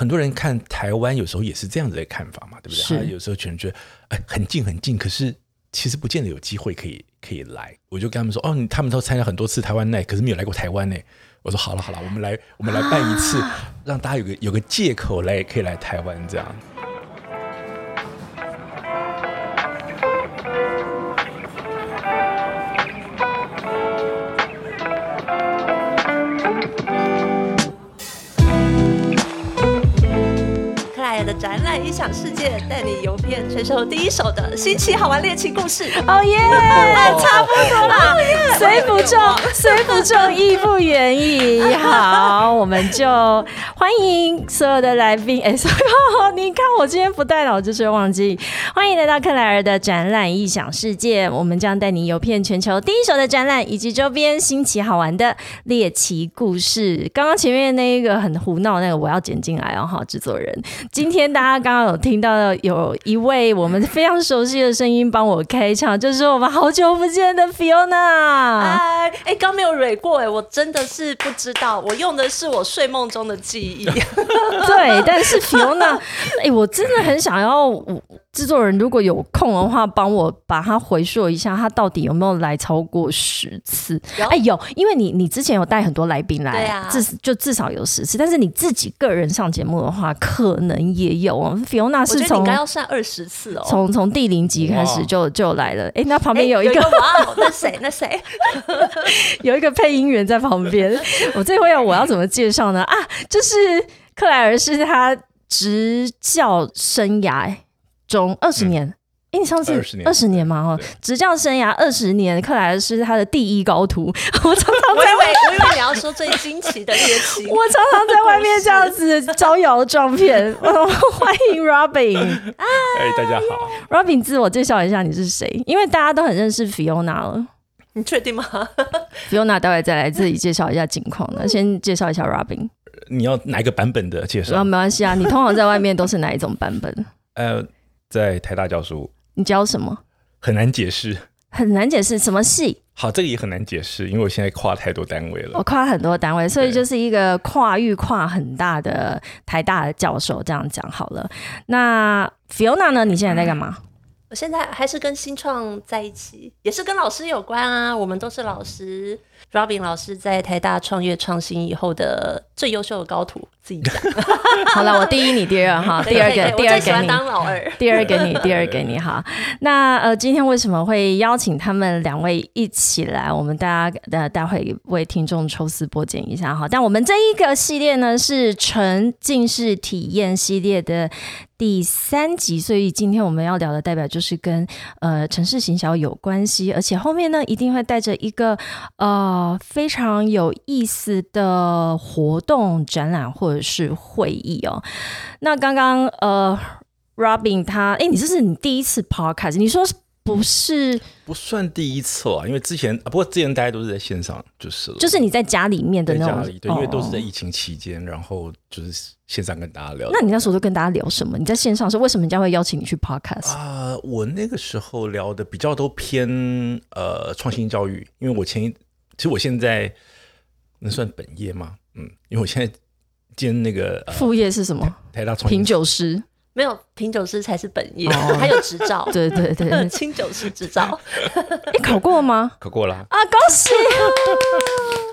很多人看台湾有时候也是这样子的看法嘛，对不对？是他有时候可能觉得哎很近很近，可是其实不见得有机会可以可以来。我就跟他们说，哦，他们都参加很多次台湾内，可是没有来过台湾呢。我说好了好了，我们来我们来办一次，让大家有个有个借口来可以来台湾这样。展览音响世界，带你游遍全球第一手的新奇好玩猎奇故事。哦耶，差不多了，虽不中，虽 不中，亦不远矣。好，我们就欢迎所有的来宾。哎，所有，你看我今天不带脑就是忘记。欢迎来到克莱尔的展览异想世界，我们将带你游遍全球第一手的展览以及周边新奇好玩的猎奇故事。刚刚前面那一个很胡闹那个，我要剪进来哦，哈，制作人。今天大家刚刚有听到有一位我们非常熟悉的声音帮我开场，就是我们好久不见的 Fiona。哎哎，刚没有蕊过哎，我真的是不知道，我用的是我睡梦中的记忆。对，但是 Fiona，哎，我真的很想要，我制作人如果有空的话，帮我把它回溯一下，他到底有没有来超过十次？有哎，有，因为你你之前有带很多来宾来，对啊至就至少有十次，但是你自己个人上节目的话，可能也有哦。觉得你是从应该要算二十次哦。从从第零集开始就就来了，哎，那旁哎边有一个、哇哦，那谁？那谁？有一个配音员在旁边。我这回我要怎么介绍呢？啊，就是克莱尔是他执教生涯中二十年。哎、你上次二十年嘛？哦，执教生涯二十年，克莱尔是他的第一高徒。我常常在外，为我以为你要说最惊奇的猎奇。我常常在外面 这样子招摇撞骗。欢迎 Robin，哎，大家好，Robin 自我介绍一下你是谁？因为大家都很认识 Fiona 了。你确定吗？Fiona 待会再来自己介绍一下近况呢。先介绍一下 Robin，你要哪一个版本的介绍？没关系啊。你通常在外面都是哪一种版本？呃，在台大教书你教什么？很难解释。很难解释什么系，好，这个也很难解释，因为我现在跨太多单位了。我跨很多单位，所以就是一个跨域跨很大的台大的教授，这样讲好了。那 Fiona 呢？你现在在干嘛？我现在还是跟新创在一起，也是跟老师有关啊。我们都是老师，Robin 老师在台大创业创新以后的最优秀的高徒，自己讲。好了，我第一，你第二哈，第二个，第二给你。当老二。第二给你，第二给你哈。那呃，今天为什么会邀请他们两位一起来？我们大家呃，待会为听众抽丝剥茧一下哈。但我们这一个系列呢是沉浸式体验系列的第三集，所以今天我们要聊的代表就是跟呃城市行销有关系，而且后面呢一定会带着一个呃非常有意思的活动、展览或者是会议哦。那刚刚呃。Robin 他，哎、你这是你第一次 podcast，你说不是？不算第一次啊，因为之前啊，不过之前大家都是在线上就是了，就是你在家里面的那种，对，因为都是在哦疫情期间，然后就是线上跟大家聊。那你那时候都跟大家聊什么？你在线上是为什么人家会邀请你去 podcast？、啊、我那个时候聊的比较都偏呃创新教育，因为我前一其实我现在能算本业吗？嗯，因为我现在兼那个、呃、副业是什么？台大创品酒师。没有品酒师才是本业，哦还有执照，对 对对，清酒师执照。你考过吗？考过了，啊，恭喜！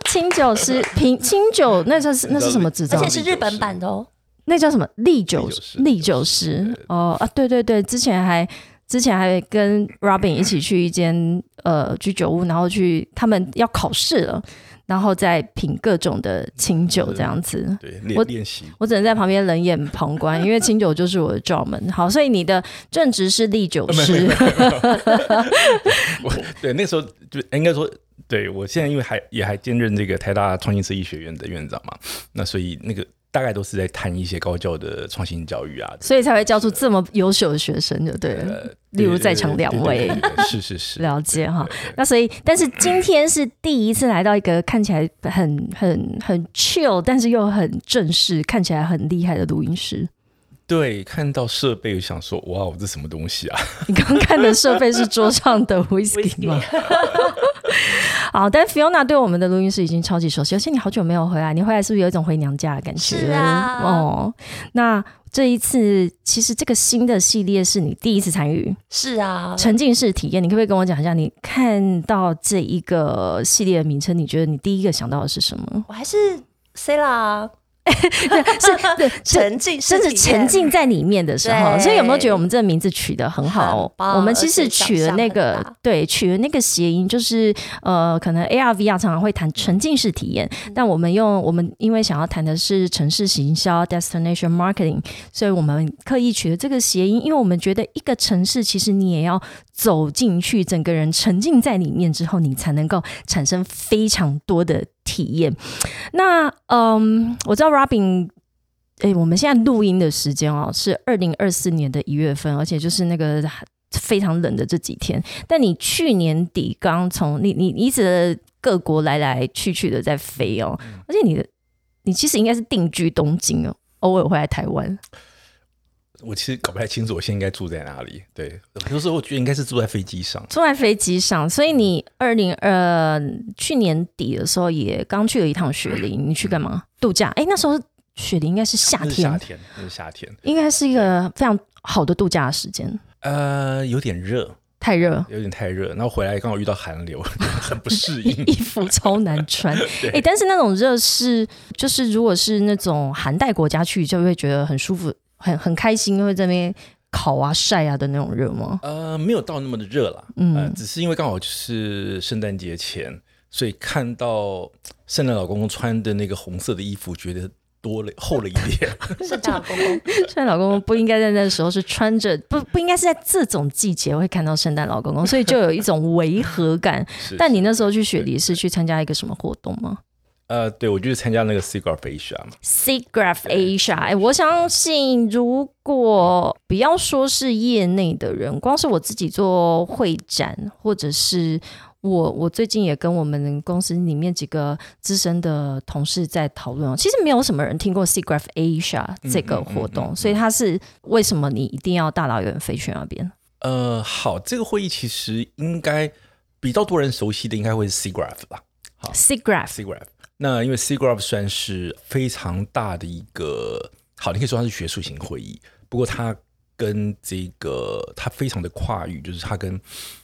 清酒师品清酒，那叫是那是什么执照而？且是日本版的哦。那叫什么利酒利酒师利酒师哦啊，对对对，之前还之前还跟 Robin 一起去一间呃居酒屋，然后去他们要考试了，然后再品各种的清酒这样子。对，我练练习。我只能在旁边冷眼旁观，因为清酒就是我的罩门。好，所以你的正职是立酒师，我对那时候就应该说，对我现在因为还也还兼任这个台大创新设计学院的院长嘛，那所以那个大概都是在谈一些高教的创新教育啊。所以才会教出这么优秀的学生，就对了。呃，例如在场两位是是是，了解哈那所以，但是今天是第一次来到一个看起来很很很 chill，但是又很正式，看起来很厉害的录音室。对，看到设备就想说，哇，这什么东西啊？你刚看的设备是桌上的 whisky 吗？好，但 Fiona 对我们的录音室已经超级熟悉，而且你好久没有回来，你回来是不是有一种回娘家的感觉？是啊哦，那这一次其实这个新的系列是你第一次参与是啊，沉浸式体验，你可不可以跟我讲一下，你看到这一个系列的名称，你觉得你第一个想到的是什么？我还是 C 啦，是对 沉浸甚至沉浸在里面的时候，所以有没有觉得我们这个名字取得很好？很？我们其实取了那个对，取了那个谐音，就是呃，可能 AR VR 常常会谈沉浸式体验，嗯。但我们用我们因为想要谈的是城市行销 （destination marketing），所以我们刻意取了这个谐音，因为我们觉得一个城市其实你也要走进去，整个人沉浸在里面之后，你才能够产生非常多的体验。那嗯，我知道 Robin 诶，我们现在录音的时间哦是二零二四年的一月份，而且就是那个非常冷的这几天。但你去年底刚从你你你一直各国来来去去的在飞哦，而且你的你其实应该是定居东京哦，偶尔会来台湾。我其实搞不太清楚我现在应该住在哪里。对，有时候我觉得应该是住在飞机上。住在飞机上，所以你二零二去年底的时候也刚去了一趟雪梨，你去干嘛？度假？哎，那时候雪梨应该是夏天，夏天，那是夏天。应该是一个非常好的度假的时间。呃，有点热，太热，有点太热，然后回来刚好遇到寒流，很不适应。衣服 超难穿。哎、但是那种热是，就是如果是那种寒带国家去，就会觉得很舒服，很很开心，会在那边烤啊晒啊的那种热吗？呃，没有到那么的热啦，嗯呃，只是因为刚好就是圣诞节前，所以看到圣诞老公公穿的那个红色的衣服，觉得多了厚了一点。圣诞老公公，圣诞老公公不应该在那时候是穿着，不不应该是在这种季节会看到圣诞老公公，所以就有一种违和感。但你那时候去雪梨是去参加一个什么活动吗？呃，对我就是参加那个 Cigar Asia 嘛，SIGGRAPH Asia，哎，我相信如果不要说是业内的人，光是我自己做会展，或者是我我最近也跟我们公司里面几个资深的同事在讨论哦，其实没有什么人听过 SIGGRAPH Asia 这个活动，所以它是为什么你一定要大老远飞去那边？呃，好，这个会议其实应该比较多人熟悉的应该会是 Cigraph 吧 SIGGRAPH，Cigraph。那因为 Cigraph 算是非常大的一个，好，你可以说它是学术型会议，不过它跟这个它非常的跨域，就是它跟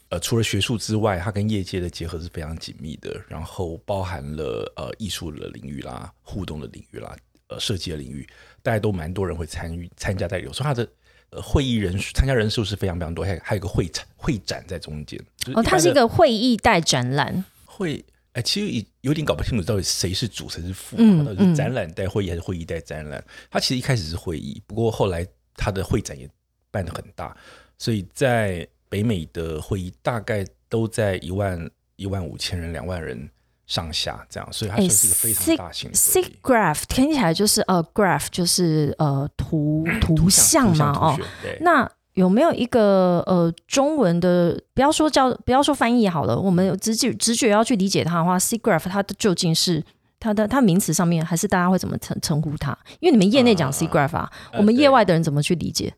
呃除了学术之外，它跟业界的结合是非常紧密的，然后包含了呃艺术的领域啦、互动的领域啦、呃设计的领域，大家都蛮多人会参与参加在里头，所以它的。呃，会议人数参加人数是非常非常多，还有还有一个会展会展在中间。就是哦，它是一个会议带展览，会，哎、其实也有点搞不清楚到底谁是主谁是副，嗯到底是展览带会议还是会议带展览。它其实一开始是会议，不过后来它的会展也办得很大，所以在北美的会议大概都在一万一万五千人、两万人上下这样，所以它哎算是一个非常大型的会议。SIGGRAPH 听起来就是呃，graph 就是呃图图像嘛，哦，对，那有没有一个呃中文的？不要说叫，不要说翻译好了，我们直觉直觉要去理解它的话，SIGGRAPH 它的究竟是它的它名词上面，还是大家会怎么称称呼它？因为你们业内讲 SIGGRAPH 啊，呃我们业外的人怎么去理解？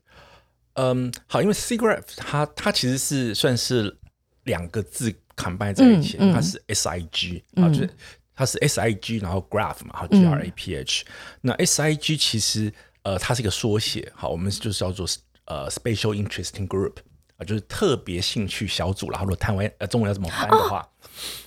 嗯，好，因为 Cigraph 它它其实是算是两个字 combine 在一起，嗯嗯它是 S I G 啊，嗯就是它是 S I G，然后 graph 嘛，然后 G R A P H、那 S I G 其实呃它是一个缩写，好，我们就是叫做呃 Special Interesting Group 啊、就是特别兴趣小组啦。然后如果台湾呃中文要怎么翻的话，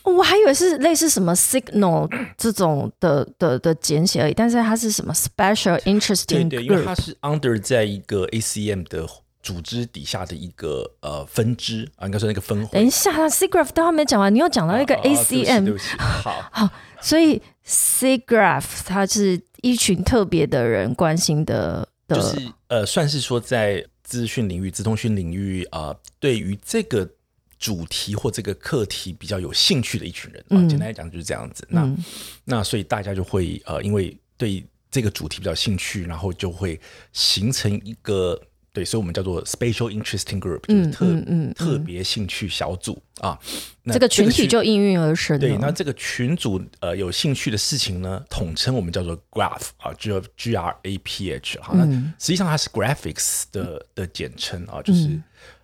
我还以为是类似什么 signal 这种的的的简写而已，但是它是什么 special interesting 对，因为它 group？是 under 在一个 A C M 的组织底下的一个呃分支啊，应该说那个分会。等一下，SIGGRAPH 都还没讲完，你又讲到一个 ACM，、好。所以 SIGGRAPH 它是一群特别的人关心的的，就是呃，算是说在资讯领域、资通讯领域啊、呃，对于这个主题或这个课题比较有兴趣的一群人啊、嗯简单来讲就是这样子。那、嗯。那所以大家就会呃，因为对这个主题比较兴趣，然后就会形成一个对，所以我们叫做 special interesting group，就是嗯特、嗯嗯特别兴趣小组啊。那这个群体就应运而生了。对，那这个群组呃有兴趣的事情呢，统称我们叫做 graph 啊，就 G R A P H 好，那嗯实际上它是 graphics 的的简称啊，就是、嗯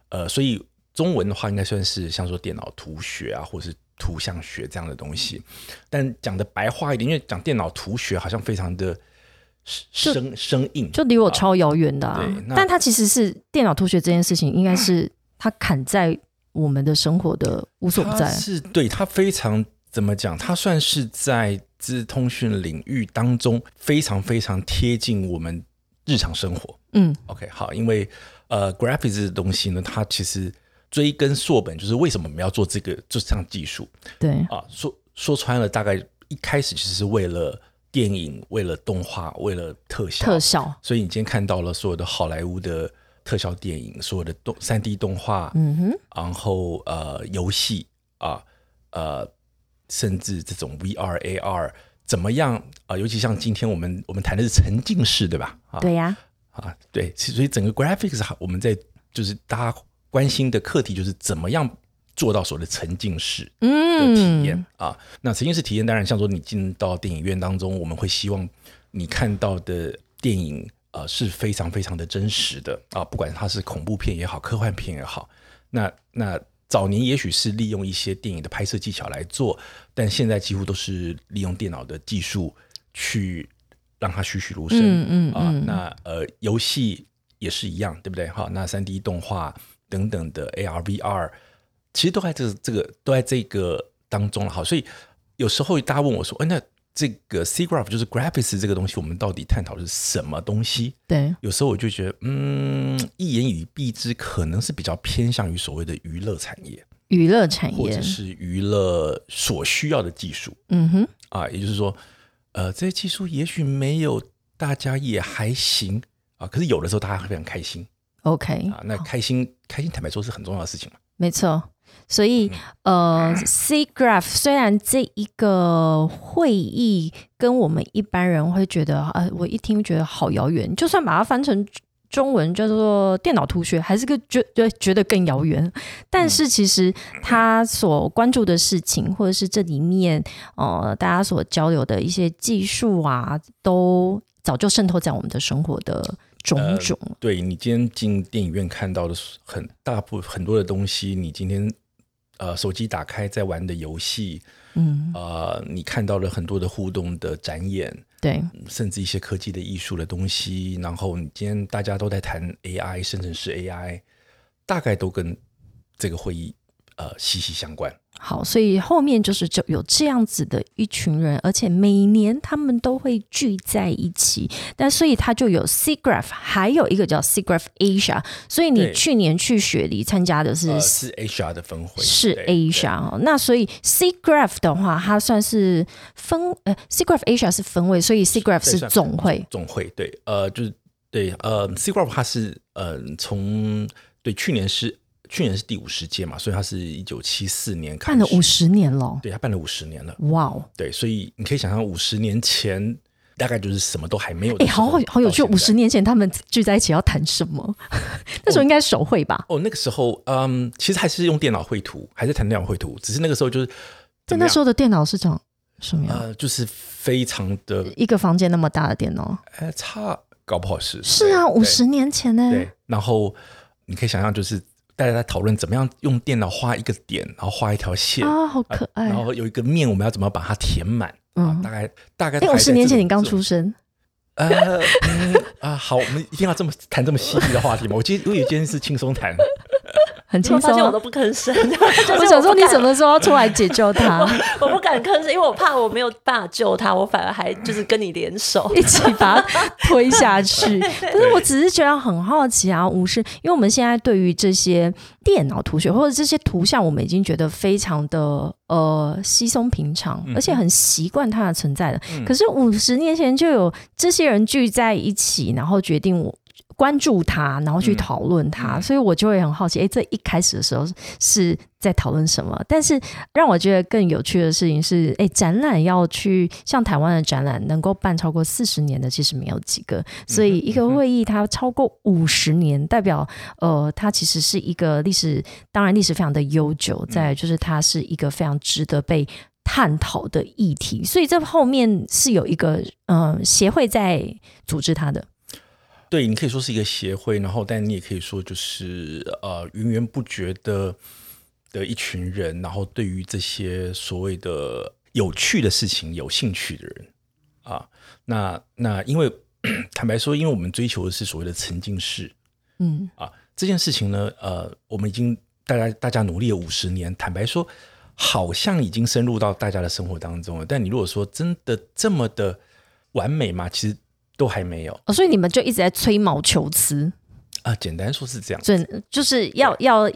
呃，所以中文的话应该算是像说电脑图学啊，或是图像学这样的东西。但讲的白话一点，因为讲电脑图学好像非常的生生硬，就离我超遥远的、啊对。但它其实是电脑脱学这件事情，应该是它砍在我们的生活的无所不在。是对它非常怎么讲？它算是在资通讯领域当中非常非常贴近我们日常生活。嗯 OK，好，因为呃，graphics 的东西呢，它其实追根溯本，就是为什么我们要做这个这项技术对，啊？说说穿了，大概一开始其实是为了电影、为了动画、为了特效，特效，所以你今天看到了所有的好莱坞的特效电影，所有的动三 D 动画，嗯哼，然后呃游戏啊，呃，甚至这种 VR、AR 怎么样啊、尤其像今天我们我们谈的是沉浸式，对吧？啊，对呀、啊，对，所以整个 graphics 我们在就是大家关心的课题就是怎么样做到所谓的沉浸式的体验、嗯，啊。那沉浸式体验当然像说你进到电影院当中，我们会希望你看到的电影呃是非常非常的真实的啊，不管它是恐怖片也好，科幻片也好。那那早年也许是利用一些电影的拍摄技巧来做，但现在几乎都是利用电脑的技术去让它栩栩如生。嗯嗯啊，嗯那呃，游戏也是一样，对不对？哈，那三 D 动画等等的 AR、VR，其实都在这个这个都在这个当中了。好，所以有时候大家问我说，哎，那这个 C graph 就是 graphics 这个东西，我们到底探讨的是什么东西？对，有时候我就觉得，嗯，一言以蔽之，可能是比较偏向于所谓的娱乐产业，娱乐产业或者，是娱乐所需要的技术。嗯哼，啊，也就是说，呃，这些技术也许没有大家也还行啊，可是有的时候大家会非常开心 OK，啊。那开心，开心，坦白说是很重要的事情嘛。没错。所以，呃，C graph 虽然这一个会议跟我们一般人会觉得，呃，我一听觉得好遥远，就算把它翻成中文叫做电脑图学，还是个觉觉觉得更遥远。但是其实他所关注的事情，或者是这里面呃大家所交流的一些技术啊，都早就渗透在我们的生活的种种。对你今天进电影院看到的很大部很多的东西，你今天呃手机打开在玩的游戏，嗯，呃，你看到了很多的互动的展演，对，甚至一些科技的艺术的东西，然后你今天大家都在谈 AI 甚至是 AI，大概都跟这个会议呃息息相关。好，所以后面就是就有这样子的一群人，而且每年他们都会聚在一起。但所以他就有 C Graph，还有一个叫 C Graph Asia。所以你去年去雪梨参加的是、呃，是 HR 的分会，是对 Asia 哦。那所以 C Graph 的话，它算是分呃 C Graph Asia 是分位，所以 C Graph 是总会。总会对，呃，就是对，呃，C Graph 它是呃从对去年是去年是第五十届嘛，所以它是一九七四年开始办了五，十年了，对，它办了五十年了，哇哦！对，所以你可以想象五十年前大概就是什么都还没有的哎，好好好有趣！五十年前他们聚在一起要谈什么？那时候应该手绘吧？哦，那个时候，嗯，其实还是用电脑绘图，还是谈电脑绘图，只是那个时候就是在那时候，的电脑是长什么样？呃，就是非常的，一个房间那么大的电脑？呃，差搞不好是是啊，对五十年前呢？对，然后你可以想象，就是大家在讨论怎么样用电脑画一个点，然后画一条线，啊，好可爱然。后有一个面，我们要怎么把它填满？啊嗯，大概大概哎，五都还在十年前你刚出生，呃嗯啊，好，我们一定要这么谈这么犀利的话题吗？我今天我以为今天是轻松谈，很轻松啊。你有发现我都不吭声，我 我想说，你什么时候要出来解救他，我不敢吭声，因为我怕我没有办法救他，我反而还就是跟你联手。一起把他推下去？可是我只是觉得很好奇啊，五十，因为我们现在对于这些电脑图学或者这些图像，我们已经觉得非常的呃稀松平常，而且很习惯它的存在了。可是五十年前就有这些人聚在一起，然后决定我。关注它，然后去讨论它，嗯。所以我就会很好奇，诶，这一开始的时候是在讨论什么？但是让我觉得更有趣的事情是，诶，展览要去像台湾的展览能够办超过四十年的，其实没有几个，所以一个会议它超过五十年，代表呃，它其实是一个历史，当然历史非常的悠久，再就是它是一个非常值得被。探讨的议题，所以这后面是有一个嗯协会在组织它的，对你可以说是一个协会，然后但你也可以说就是呃源源不绝的的一群人，然后对于这些所谓的有趣的事情有兴趣的人啊，那那因为 坦白说，因为我们追求的是所谓的沉浸式嗯啊，这件事情呢，呃，我们已经大家大家努力了五十年，坦白说，好像已经深入到大家的生活当中了。但你如果说真的这么的完美嘛？其实都还没有哦，所以你们就一直在吹毛求疵，啊。简单说是这样，真就是要要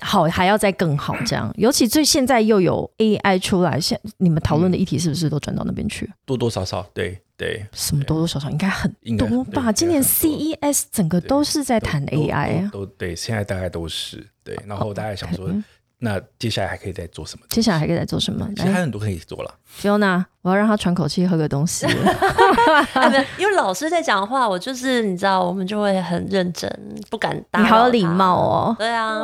好，还要再更好这样。尤其最现在又有 AI 出来，现你们讨论的议题是不是都转到那边去？多多少少，对对，什么多多少少应该很多吧？对今年 CES 整个都是在谈 AI 啊。都都对，现在大概都是对。然后大家想说，那接下来还可以再做什么？接下来还可以再做什么？其实还有很多可以做了。，Fiona，我要让他喘口气，喝个东西。哎，因为老师在讲话，我就是你知道，我们就会很认真，不敢打。你好有礼貌。哦。对啊，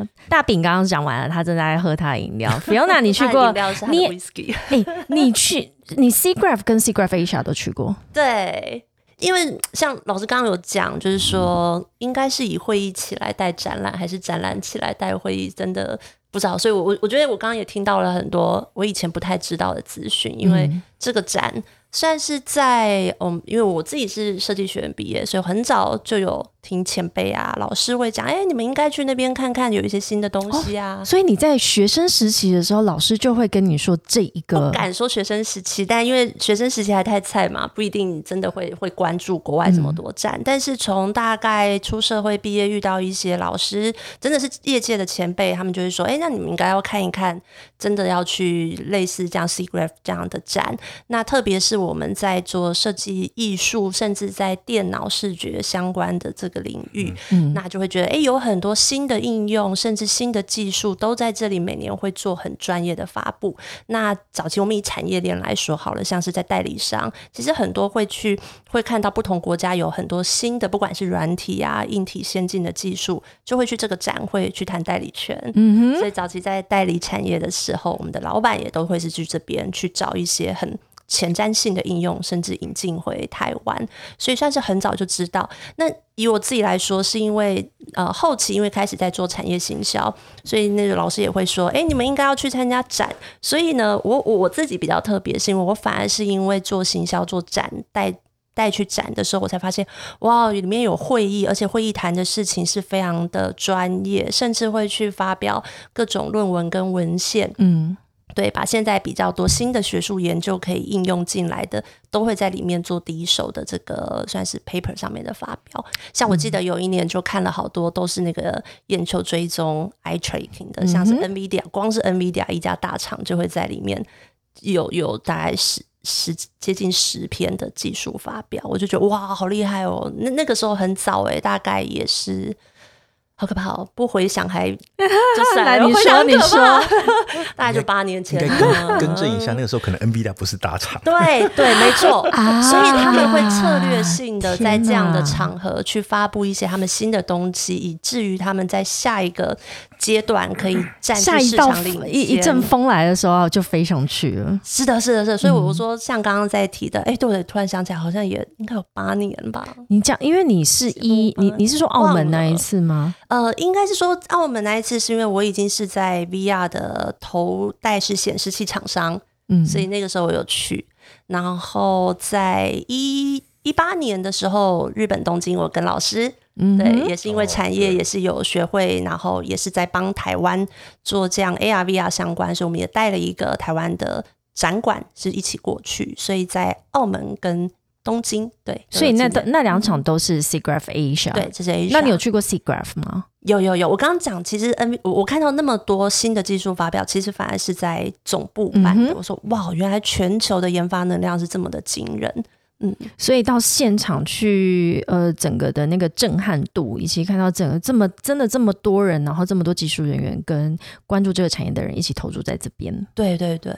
嗯，大饼刚刚讲完了，他正在喝他的饮料。Fiona，你去过饮？料是他的你 whisky。哎、你去你 Cgraph 跟 Cgraph Asia 都去过？对，因为像老师刚刚有讲，就是说应该是以会议起来带展览，还是展览起来带会议，真的不知道。所以我，我我觉得我刚刚也听到了很多我以前不太知道的资讯，因为嗯这个展算是在嗯，因为我自己是设计学院毕业，所以很早就有听前辈啊、老师会讲，哎、你们应该去那边看看，有一些新的东西啊。所以你在学生时期的时候，老师就会跟你说这一个不敢说学生时期，但因为学生时期还太菜嘛，不一定真的会会关注国外这么多站。但是从大概出社会毕业，遇到一些老师，真的是业界的前辈，他们就会说：“哎、那你们应该要看一看，真的要去类似这样 Cgraph 这样的站。那特别是我们在做设计艺术，甚至在电脑视觉相关的这个领域，嗯那就会觉得，哎、有很多新的应用，甚至新的技术都在这里，每年会做很专业的发布。那早期我们以产业链来说好了，像是在代理商，其实很多会去会看到不同国家有很多新的，不管是软体啊、硬体先进的技术，就会去这个展会去谈代理权。嗯哼，所以早期在代理产业的时候，我们的老板也都会是去这边去找一些很前瞻性的应用，甚至引进回台湾，所以算是很早就知道。那以我自己来说，是因为呃后期因为开始在做产业行销，所以那个老师也会说，哎、你们应该要去参加展。所以呢，我我我自己比较特别，是因为我反而是因为做行销做展带。带去展的时候，我才发现，哇，里面有会议，而且会议谈的事情是非常的专业，甚至会去发表各种论文跟文献。嗯，对，把现在比较多新的学术研究可以应用进来的，都会在里面做第一手的这个算是 paper 上面的发表。像我记得有一年就看了好多都是那个眼球追踪 eye tracking 的，像是 NVIDIA，光是 NVIDIA 一家大厂就会在里面有有大概十。十接近十篇的技术发表，我就觉得哇，好厉害哦！那那个时候很早诶、大概也是好可怕哦，不回想还 就算来了，你说你说，大概就八年应前更更正一下，那个时候可能 NVIDIA 不是大厂，对对，没错，啊。所以他们会策略性的在这样的场合去发布一些他们新的东西，以至于他们在下一个阶段可以占据市下一道场领一一阵先。风来的时候就飞上去了。是的，是的，是的，所以我嗯说，像刚刚在提的，哎、对，我突然想起来，好像也应该有八年吧。你讲，因为你是一你你是说澳门那一次吗？呃，应该是说澳门那一次，是因为我已经是在 VR 的头戴式显示器厂商，嗯，所以那个时候我有去。然后在一一八年的时候，日本东京，我跟老师嗯对，也是因为哦产业也是有学会，然后也是在帮台湾做这样 AR VR 相关，所以我们也带了一个台湾的展馆是一起过去，所以在澳门跟东京，对，所以那那两场都是 Cgraph Asia。对，，这是 Asia 那你有去过 Cgraph 吗？有有有，我刚刚讲，其实 N 我我看到那么多新的技术发表，其实反而是在总部办的。嗯我说哇，原来全球的研发能量是这么的惊人。嗯，所以到现场去，呃，整个的那个震撼度，以及看到整个这么真的这么多人，然后这么多技术人员跟关注这个产业的人一起投入在这边。对对对，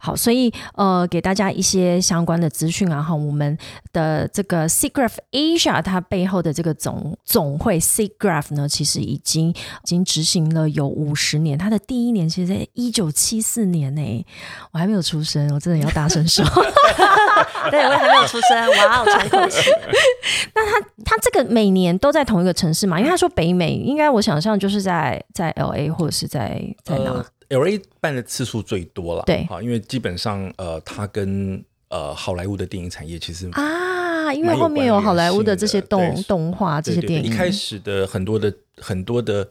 好，所以呃，给大家一些相关的资讯啊，哈，我们的这个 Cgraph Asia 它背后的这个总总会 Cgraph 呢，其实已经已经执行了有五十年，它的第一年其实在一九七四年呢，我还没有出生，我真的要大声说。对，我也还没有出生，哇，我喘口气。他他这个每年都在同一个城市嘛？因为他说北美，应该我想象就是在在 L A 或者是在在哪？呃，L A 办的次数最多了，对啊，因为基本上呃，他跟呃好莱坞的电影产业其实啊，因为后面有好莱坞的这些动动画这些电影，对一开始的很多的很多的，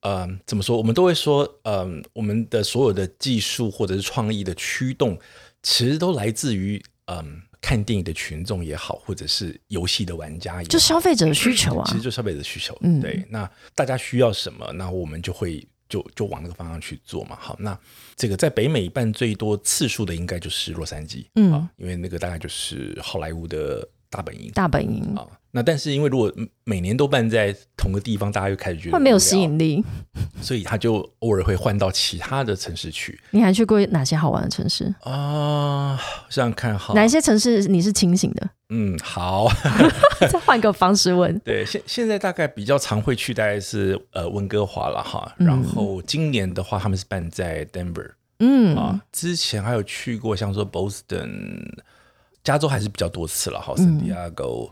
呃，怎么说？我们都会说，嗯、我们的所有的技术或者是创意的驱动，其实都来自于嗯、看电影的群众也好，或者是游戏的玩家也好，就消费者的需求啊其实就消费者的需求。嗯对，那大家需要什么，那我们就会就就往那个方向去做嘛。好，那这个在北美办最多次数的应该就是洛杉矶，嗯啊，因为那个大概就是好莱坞的大本营。大本营啊，那但是因为如果每年都办在同个地方，大家就开始觉得会没有吸引力。所以他就偶尔会换到其他的城市去你还去过哪些好玩的城市？啊。想想看，好，哪一些城市你是清醒的？嗯，好，再换个方式问。对，现现在大概比较常会去，大概是呃温哥华了哈。嗯然后今年的话，他们是办在 Denver 嗯，啊，之前还有去过像说 Boston、加州还是比较多次了哈嗯，San Diego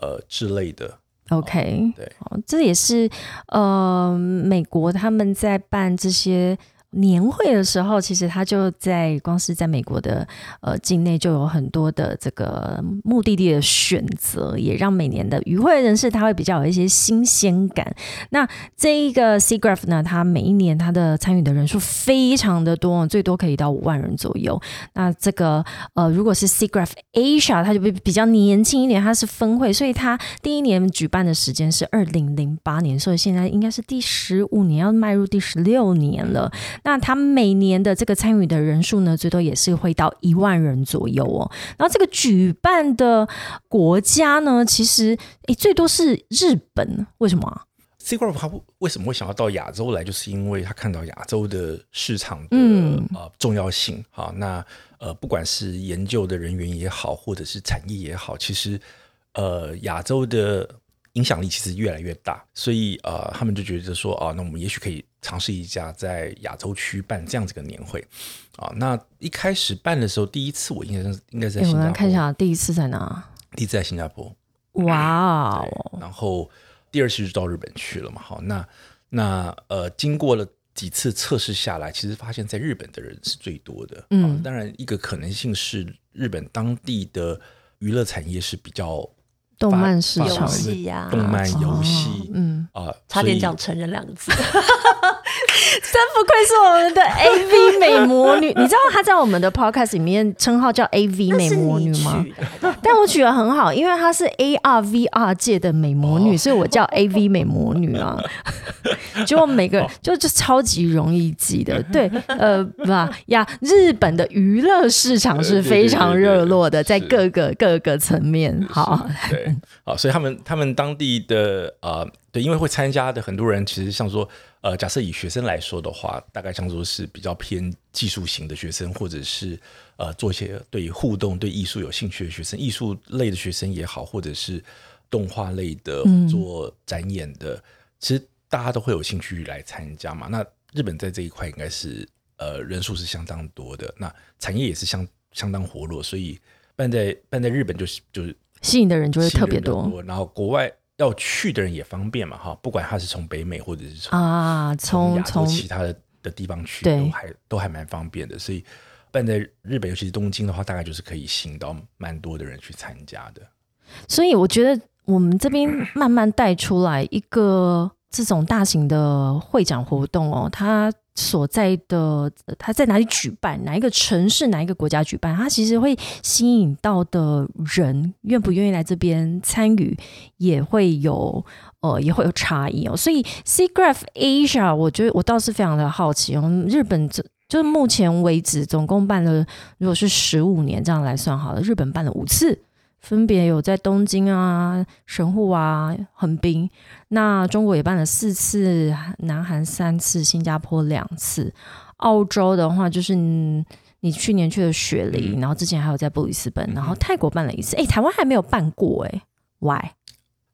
呃之类的。OK，对哦，这也是呃，美国他们在办这些年会的时候，其实他就在光是在美国的呃境内就有很多的这个目的地的选择，也让每年的与会人士他会比较有一些新鲜感。那这一个 SeaGraph 呢，它每一年它的参与的人数非常的多，最多可以到五万人左右。那这个呃，如果是 SeaGraph Asia，它就比比较年轻一点，它是分会，所以它第一年举办的时间是二零零八年，所以现在应该是第十五年，要迈入第十六年了。那它每年的这个参与的人数呢，最多也是会到一万人左右哦。然后这个举办的国家呢，其实诶最多是日本，为什么啊？C Group 他为什么会想要到亚洲来，就是因为他看到亚洲的市场的、嗯呃重要性。好，那呃不管是研究的人员也好，或者是产业也好，其实呃亚洲的影响力其实越来越大，所以呃他们就觉得说啊，那我们也许可以尝试一下在亚洲区办这样子个年会啊。那一开始办的时候，第一次我应该是应该在新加坡，来看一下，第一次在哪？第一次在新加坡。哇对哦，然后第二次就到日本去了嘛。好，那那呃，经过了几次测试下来，其实发现在日本的人是最多的。嗯啊当然一个可能性是日本当地的娱乐产业是比常动漫市场游戏呀动漫哦游戏嗯，啊，差点讲成人两个字，真不愧是我们的 AV 美魔女。你知道她在我们的 podcast 里面称号叫 AV 美魔女吗？但我取得很好，因为她是 AR VR 界的美魔女，哦所以我叫 AV 美魔女啊。结果每哦个就就超级容易记的，对，呃，不吧呀，日本的娱乐市场是非常热络的，在各个各个层面。好，对，好，所以他们他们当地的呃，对，因为会参加的很多人，其实像说呃，假设以学生来说的话，大概像说是比较偏技术型的学生，或者是呃做一些对互动、对艺术有兴趣的学生，艺术类的学生也好，或者是动画类的嗯做展演的，其实大家都会有兴趣来参加嘛。那日本在这一块应该是呃人数是相当多的，那产业也是相相当活络，所以办在办在日本就是就是吸引的人就会特别多，然后国外要去的人也方便嘛，哈，不管他是从北美或者是从啊。从从其他的的地方去，都还都还蛮方便的。所以办在日本，尤其是东京的话，大概就是可以吸引到蛮多的人去参加的。所以我觉得我们这边慢慢带出来一个这种大型的会展活动哦，它所在的它在哪里举办，哪一个城市、哪一个国家举办，它其实会吸引到的人愿不愿意来这边参与，也会有呃也会有差异哦。所以 SeaGraph Asia，我觉得我倒是非常的好奇哦，日本这。就是目前为止，总共办了，如果是十五年这样来算好了，日本办了五次，分别有在东京啊、神户啊、横滨。那中国也办了四次，南韩三次，新加坡两次。澳洲的话，就是你你去年去了雪梨，然后之前还有在布里斯本，然后泰国办了一次。哎，台湾还没有办过哎，why？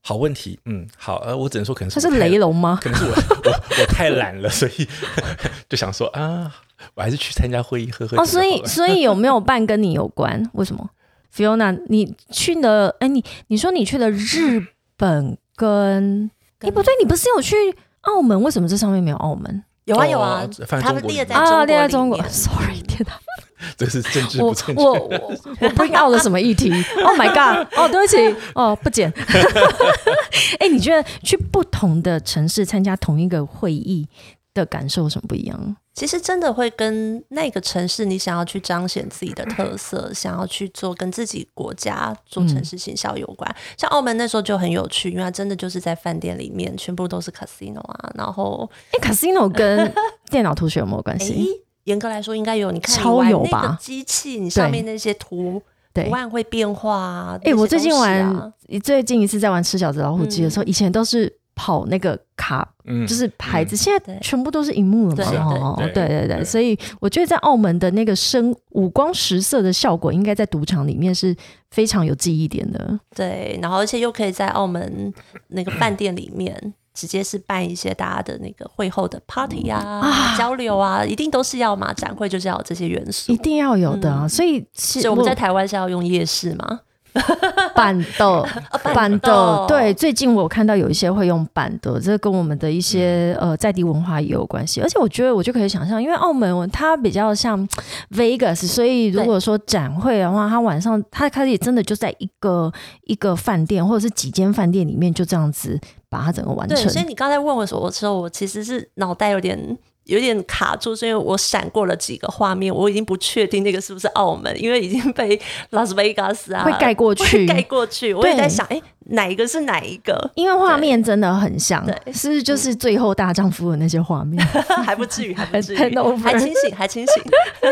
好问题，嗯，好，呃，我只能说可能是他是雷龙吗？可能是我 我我太懒了，所以 就想说啊，我还是去参加会议喝喝哦，所以所以有没有办跟你有关？为什么？Fiona，你去了，哎，你你说你去了日本跟，哎，不对，你不是有去澳门？为什么这上面没有澳门？有啊有啊哦，放在他中国里面们列在啊，列在中中国。，sorry，天哪，这是政治我不正确。我我我 bring out 了什么议题？Oh my god！哦，对不起，哦，不剪。哎，你觉得去不同的城市参加同一个会议的感受有什么不一样？其实真的会跟那个城市你想要去彰显自己的特色，想要去做跟自己国家做城市行销有关。像澳门那时候就很有趣，因为它真的就是在饭店里面全部都是 casino 啊，然后哎，casino 跟电脑图学有没有关系？诶，严格来说应该有。你看超有吧个机器，你上面那些图对图，案会变化啊。哎、我最近玩啊，最近一次在玩吃饺子老虎机的时候，以前都是跑那个卡，嗯就是牌子，现在全部都是荧幕了嘛。对哦对对对对，对所以我觉得在澳门的那个声五光十色的效果，应该在赌场里面是非常有记忆点的。对，然后而且又可以在澳门那个饭店里面。直接是办一些大家的那个会后的 party 啊、啊交流啊，一定都是要嘛，展会就是要有这些元素一。定要有的啊！所以是所以我们在台湾是要用夜市吗？板的板板的豆，对，最近我有看到有一些会用板的，这跟我们的一些呃在地文化也有关系。而且我觉得我就可以想象，因为澳门它比较像 Vegas，所以如果说展会的话，它晚上它开始真的就在一个一个饭店或者是几间饭店里面就这样子把它整个完对，成。所以你刚才问我的时候，我其实是脑袋有点有点卡住，是因为我闪过了几个画面，我已经不确定那个是不是澳门，因为已经被拉斯维加斯啊会盖过去会盖过去。我也在想，哎，哪一个是哪一个？因为画面真的很像，对是不是就是最后大丈夫的那些画面？还不至于，还不至于，还清醒，还清醒。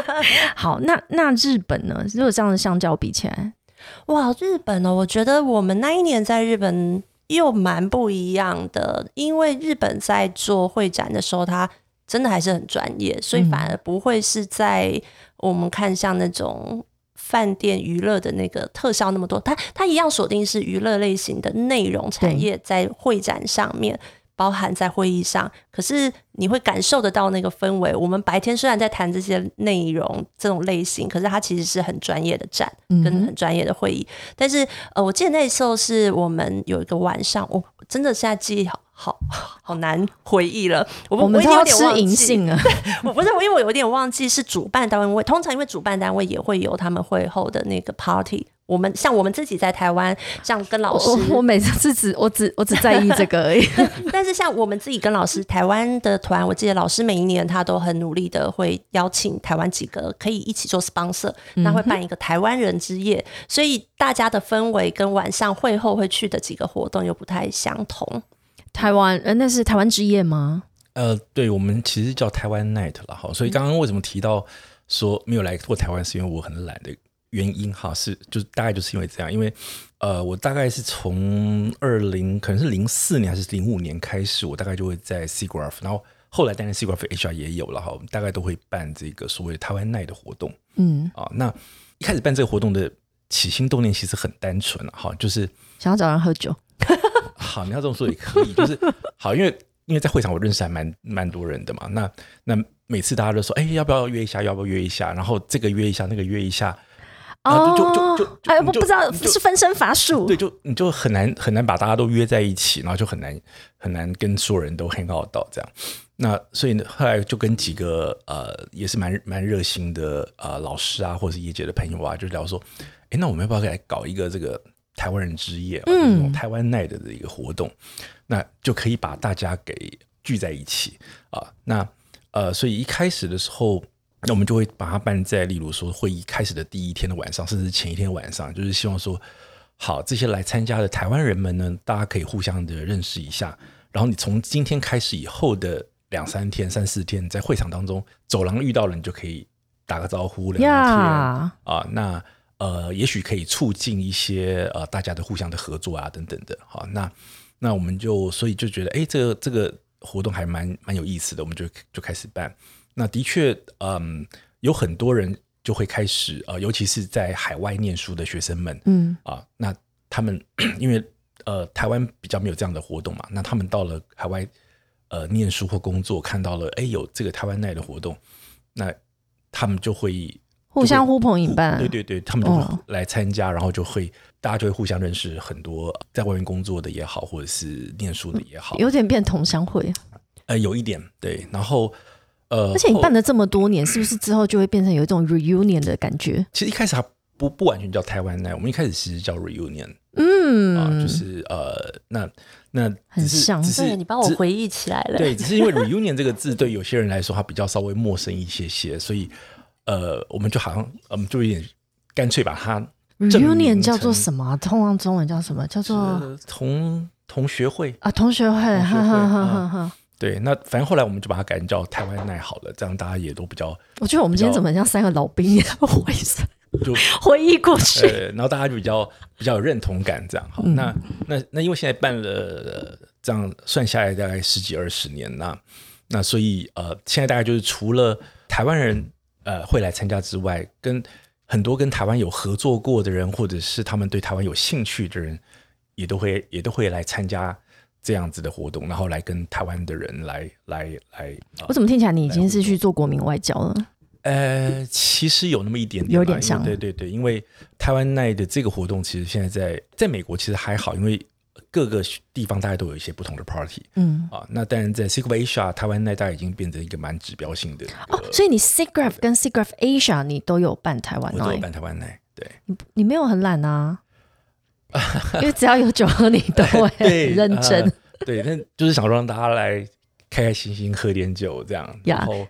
好，那那日本呢？如果这样的相较比起来，哇，日本呢、我觉得我们那一年在日本又蛮不一样的，因为日本在做会展的时候，它真的还是很专业，所以嗯反而不会是在我们看像那种。饭店娱乐的那个特效那么多，它它一样锁定是娱乐类型的内容产业，在会展上面，包含在会议上，可是你会感受得到那个氛围。我们白天虽然在谈这些内容这种类型，可是它其实是很专业的展，跟很专业的会议。但是呃，我记得那时候是我们有一个晚上，我真的现在记忆好好 好难回忆了。我我们已经有都要吃银杏啊。我不是，因为我有点忘记是主办单位，通常因为主办单位也会有他们会后的那个 party。我们像我们自己在台湾，像跟老师，我我每次只我只我只在意这个而已。但是像我们自己跟老师，台湾的团，我记得老师每一年他都很努力的会邀请台湾几个可以一起做 sponsor，那会办一个台湾人之夜，所以大家的氛围跟晚上会后会去的几个活动又不太相同。台湾呃，那是台湾之夜吗？呃，对，我们其实叫台湾 night 了哈，所以刚刚为什么提到说没有来过台湾，是因为我很懒的原因哈，是就是大概就是因为这样，因为呃，我大概是从二零可能是零四年还是零五年开始，我大概就会在 SIGGRAPH，然后后来当然 SIGGRAPH HR 也有了哈，我们大概都会办这个所谓的台湾 night 的活动嗯，啊。那一开始办这个活动的起心动念其实很单纯啊哈，就是想要找人喝酒。好，你要这么说也可以，就是好，因为因为在会场我认识还蛮蛮多人的嘛，那那每次大家都说，哎、要不要约一下，要不要约一下，然后这个约一下，那个约一下，就就就哎，我不知道是分身乏术。对，就你就很难很难把大家都约在一起，然后就很难很难跟所有人都 hang out 到这样。那所以呢，后来就跟几个呃也是蛮蛮热心的呃老师啊，或者是业界的朋友啊，就聊说，哎，那我们要不要来搞一个这个台湾人之夜，嗯，这种台湾 night 的一个活动，那就可以把大家给聚在一起啊。那呃，所以一开始的时候。那我们就会把它办在，例如说会议开始的第一天的晚上，甚至前一天晚上，就是希望说，好，这些来参加的台湾人们呢，大家可以互相的认识一下。然后你从今天开始以后的两三天、三四天，在会场当中走廊遇到了，你就可以打个招呼、聊聊天呀啊。那呃，也许可以促进一些呃大家的互相的合作啊，等等的。好，那那我们就所以就觉得，哎，这个这个活动还蛮蛮有意思的，我们就就开始办。那的确，嗯，有很多人就会开始，呃，尤其是在海外念书的学生们，嗯啊，那他们 因为呃台湾比较没有这样的活动嘛，那他们到了海外呃念书或工作，看到了哎有这个台湾奈的活动，那他们就会互相呼朋引伴。对对对，他们就来参加，然后就会大家就会互相认识很多在外面工作的也好，或者是念书的也好，有点变同乡会，呃，有一点对，然后呃，而且你办了这么多年，是不是之后就会变成有一种 reunion 的感觉？其实一开始还不不完全叫台湾 night，我们一开始其实叫 reunion 啊、嗯，就是呃，那那很像只是你帮我回忆起来了。对，只是因为 reunion 这个字对有些人来说，它比较稍微陌生一些些，所以呃，我们就好像我们就有点干脆把它 reunion 叫做什么啊？通常中文叫什么？叫做呃同同学会。啊同学会，哈哈哈嗯哈哈。对，那反正后来我们就把它改成叫台湾奈好了，这样大家也都比较我觉得我们今天怎么像三个老兵回 就回忆过 去？呃，然后大家就比较比较有认同感，这样好。嗯那那那因为现在办了、呃这样算下来大概十几二十年，那那所以呃，现在大概就是除了台湾人呃会来参加之外，跟很多跟台湾有合作过的人，或者是他们对台湾有兴趣的人，也都会也都会来参加这样子的活动，然后来跟台湾的人来来来呃我怎么听起来你已经是去做国民外交了？呃，其实有那么一点点有点像对对对，因为台湾奈的这个活动，其实现在在在美国其实还好，因为各个地方大家都有一些不同的 party 嗯，啊。那当然在 s i g of Asia，台湾那大概已经变成一个蛮指标性的，哦，所以你 SIGGRAPH 跟 SIGGRAPH Asia 你都有办台湾我都有办台湾奶，对你你没有很懒啊？因为只要有酒喝，你都会，很认真呃。对，那就是想让大家来开开心心喝点酒这样，然后。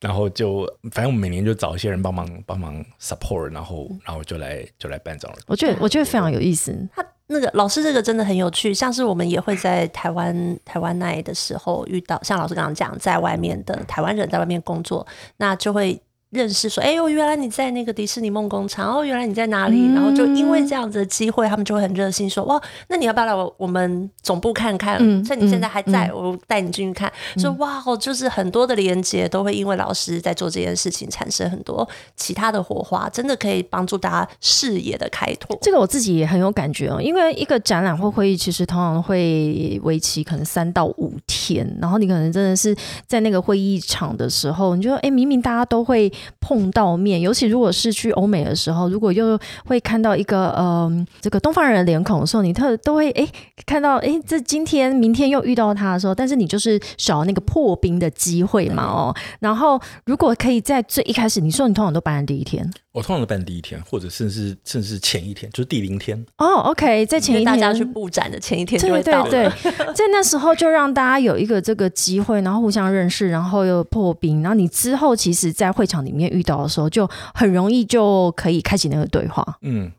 然后就，反正我们每年就找一些人帮忙帮忙 support，然后然后就来就来办这种。我觉得我觉得非常有意思。他那个老师这个真的很有趣，像是我们也会在台湾台湾那里的时候遇到，像老师刚刚讲，在外面的台湾人在外面工作，那就会认识说，哎呦，原来你在那个迪士尼梦工厂，哦，原来你在哪里？嗯然后就因为这样子的机会，他们就会很热心说，哇，那你要不要来我我们总部看看？嗯趁你现在还在，嗯我带你进去看。说哇哦，就是很多的连接都会因为老师在做这件事情产生很多其他的火花，真的可以帮助大家视野的开拓。这个我自己也很有感觉哦，因为一个展览或会议其实通常会为期可能三到五天，然后你可能真的是在那个会议场的时候，你就哎明明大家都会碰到面，尤其如果是去欧美的时候，如果又会看到一个嗯这个东方人的脸孔的时候，你特都会哎看到哎这今天明天又遇到他的时候，但是你就是少那个破冰的机会嘛哦，然后如果可以在最一开始，你说你通常都办在第一天我通常都办第一天，或者甚至甚至前一天，就是第零天。哦，OK，在前一天大家去布展的前一天就对会到了。对 对，在那时候就让大家有一个这个机会，然后互相认识，然后又破冰，然后你之后其实，在会场里面遇到的时候，就很容易就可以开启那个对话。嗯，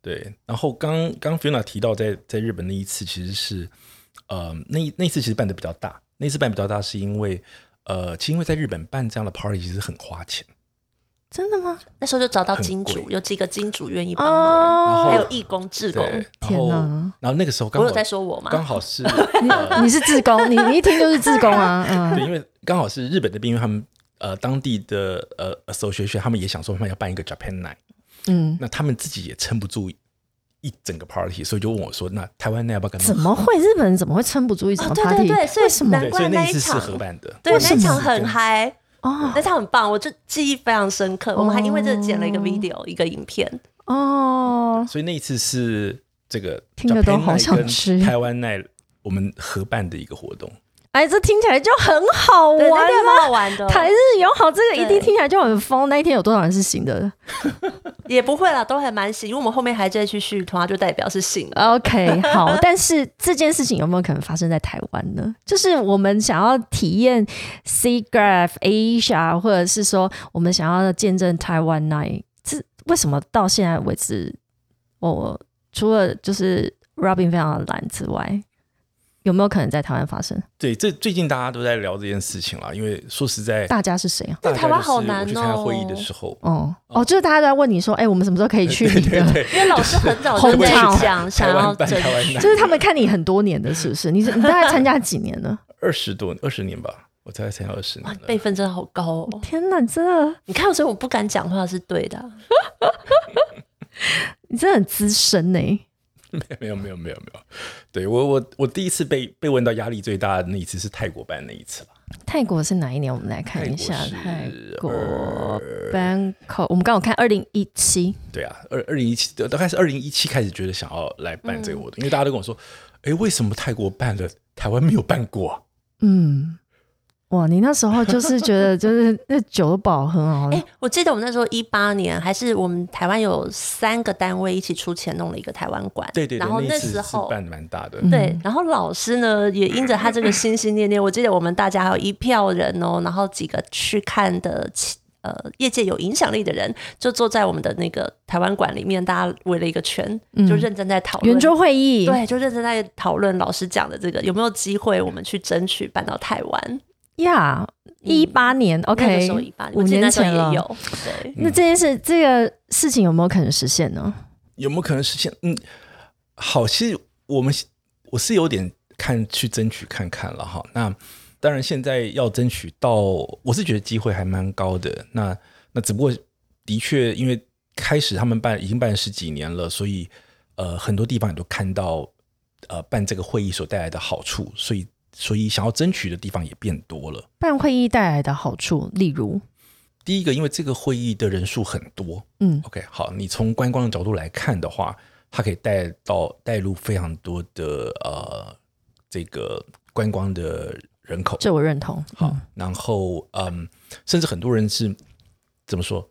对。然后刚刚 Fiona 提到在在日本那一次，其实是呃那那一次其实办的比较大，那一次办比较大是因为呃，其实因为在日本办这样的 party 其实很花钱。真的吗？那时候就找到金很主，贵有几个金主愿意帮忙，还有义工、志工。对，然天后哪然后那个时候刚好我有在说我嘛？刚好是 你你是志工，你你一听就是志工啊，对，嗯，因为刚好是日本那边，因为他们呃当地的呃 association，他们也想说他们要办一个 Japan Night，嗯，那他们自己也撑不住一整个 party，所以就问我说，那台湾那要不要跟他们怎么会？日本人怎么会撑不住一整个哦对 party？对对所以为什么难？对，怪所以那那一一次是合办的，对，为什么那场很嗨，哦但是他很棒，我就记忆非常深刻。我们还因为这剪了一个哦 video，一个影片。哦，所以那一次是这个听着都好想跟吃台湾奈我们合办的一个活动。哎，这听起来就很好，玩那天啊！蛮好玩的，台日友好，这个一定听起来就很疯。那一天有多少人是醒的 也不会啦，都还蛮醒，因为我们后面还在去续团，就代表是醒的。？OK，好。但是这件事情有没有可能发生在台湾呢？就是我们想要体验 SeaGraph Asia，或者是说我们想要见证台湾 Night，这为什么到现在为止，我除了就是 Robin 非常的懒之外，有没有可能在台湾发生？对，这最近大家都在聊这件事情了，因为说实在，大家是谁啊？在台湾好难哦去参加哦会议的时候，哦哦，就是大家都在问你说，哎、我们什么时候可以去你的？因为老师很早就红在场讲，想要台湾办整台湾奈就是他们看你很多年的，是不是？你是你大概参加几年了？二十多二十年吧，我才参加二十年辈分真的好高哦！天哪，你真的，你看，所以我不敢讲话是对的啊。你真的很资深呢、没有没有没有没有，对我我我第一次被被问到压力最大的那一次是泰国办那一次了。泰国是哪一年？我们来看一下泰泰国国 Bangkok。我们刚好看二零一七，对啊，二二零一七大概是二零一七开始觉得想要来办这个活动，因为大家都跟我说，哎，为什么泰国办了，台湾没有办过啊？嗯，哇，你那时候就是觉得 就是那酒保很好，哎、我记得我们那时候一八年，还是我们台湾有三个单位一起出钱弄了一个台湾馆。对对对，然后那时候办的蛮大的，嗯对，然后老师呢也因着他这个心心念念，我记得我们大家还有一票人哦，然后几个去看的其呃业界有影响力的人，就坐在我们的那个台湾馆里面，大家围了一个圈，就认真在讨论。圆桌会议，对，就认真在讨论老师讲的这个有没有机会，我们去争取搬到台湾。呀，一八年，OK，时候一八，五年前了也有。对，那这件事，这个事情有没有可能实现呢？有没有可能实现？嗯，好，其实我们我是有点看去争取看看了哈。那当然，现在要争取到，我是觉得机会还蛮高的。那那只不过的确，因为开始他们办已经办了十几年了，所以呃，很多地方也都看到呃办这个会议所带来的好处，所以所以想要争取的地方也变多了。办会议带来的好处，例如，第一个，因为这个会议的人数很多，嗯 OK，好，你从观光的角度来看的话，它可以带到带入非常多的呃这个观光的人口。这我认同。好，嗯然后嗯，甚至很多人是怎么说？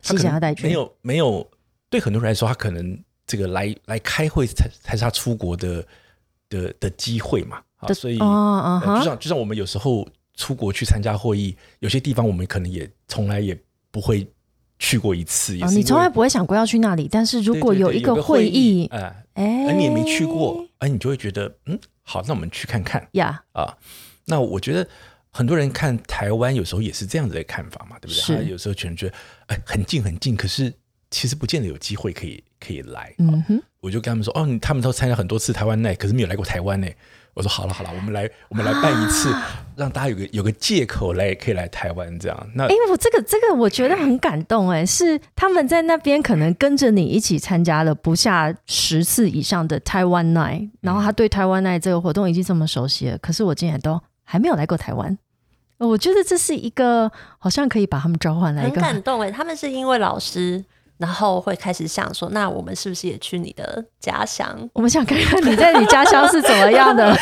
他想要带去没有没有，对很多人来说，他可能这个来来开会才才是他出国的的的机会嘛。啊，所以哦啊呃就，像就像我们有时候出国去参加会议，有些地方我们可能也从来也不会去过一次，你从来不会想过要去那里，但是如果有一个会议，哎，哎，而你也没去过，哎，你就会觉得嗯，好，那我们去看看呀，啊。那我觉得很多人看台湾有时候也是这样子的看法嘛，对不对？他有时候可能觉得哎很近很近，可是其实不见得有机会可以可以来。嗯哼，我就跟他们说，哦，他们都参加很多次台湾奈，可是没有来过台湾呢。我说好了好了，我们来我们来办一次，让大家有个有个借口来可以来台湾这样。那哎、我这个这个我觉得很感动哎，是他们在那边可能跟着你一起参加了不下十次以上的台湾 night，然后他对台湾 night 这个活动已经这么熟悉了，可是我竟然都还没有来过台湾。呃我觉得这是一个好像可以把他们召唤来一很个感动哎，他们是因为老师，然后会开始想说，那我们是不是也去你的家乡？我们想看看你在你家乡是怎么样的，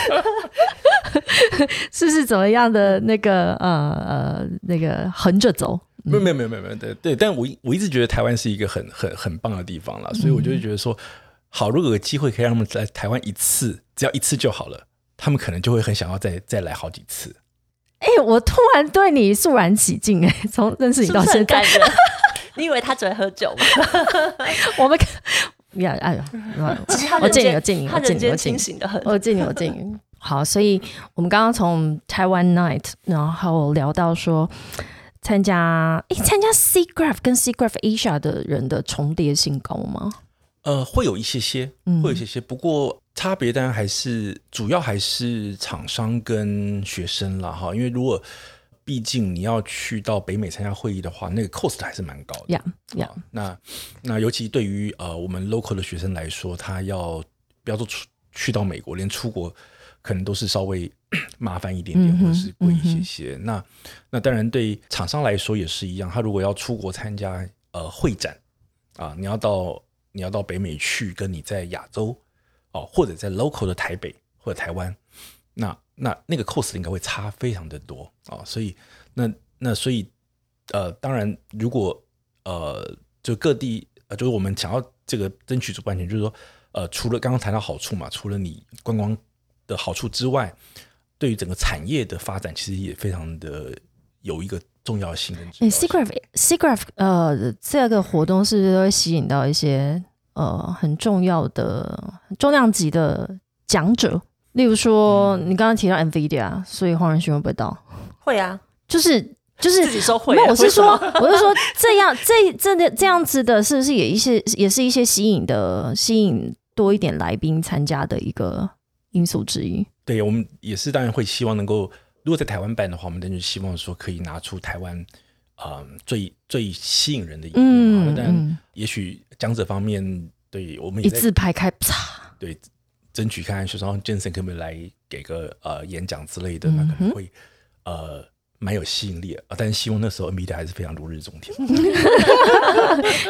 是是怎么样的那个呃呃那个横着走，没有没有没有没有没有对对，但我我一直觉得台湾是一个很很很棒的地方啦，所以我就会觉得说，好，如果有机会可以让他们来台湾一次，只要一次就好了，他们可能就会很想要再再来好几次。哎、我突然对你肃然起敬哎、从认识你到现在？你以为他只会喝酒吗？我们呀哎呀，其实他我敬你，我敬你，他我敬你，清醒的很。我敬你，我敬你。好，所以我们刚刚从台湾 night，然后聊到说参加，诶，参加 SeaGraph 跟 SeaGraph Asia 的人的重叠性高吗？呃，会有一些些，嗯会有一些些，不过差别当然还是主要还是厂商跟学生啦哈，因为如果毕竟你要去到北美参加会议的话，那个 cost 还是蛮高的。呀呀好，那那尤其对于呃我们 local 的学生来说，他要不要说出去到美国，连出国可能都是稍微 麻烦一点点，或者是贵一些些。那那当然对厂商来说也是一样，他如果要出国参加呃会展啊，你要到你要到北美去，跟你在亚洲哦，或者在 local 的台北或者台湾，那那那个 cost 应该会差非常的多啊、所以那那所以呃，当然如果呃就各地呃就是我们想要这个争取主办权，就是说呃除了刚刚谈到好处嘛，除了你观光的好处之外，对于整个产业的发展，其实也非常的有一个重要性跟指诶标性。SeaGraph SeaGraph 呃这个活动是不是都会吸引到一些呃很重要的重量级的讲者？例如说，嗯你刚刚提到 NVIDIA，所以黄仁勋会不会到？会啊，就是就是自己说会啊。没有，我是说，我是说，这样这这的这样子的，是不是也一些也是一些吸引的吸引多一点来宾参加的一个因素之一？对我们也是当然会希望能够，如果在台湾办的话，我们当然希望说可以拿出台湾嗯最最吸引人的一面。嗯但嗯，也许讲者方面，对我们一字排开，啪，对争取看看学生 Jensen 可不可以来给个呃演讲之类的，那可能会呃蛮有吸引力的，呃但是希望那时候 NVIDIA 还是非常如日中天。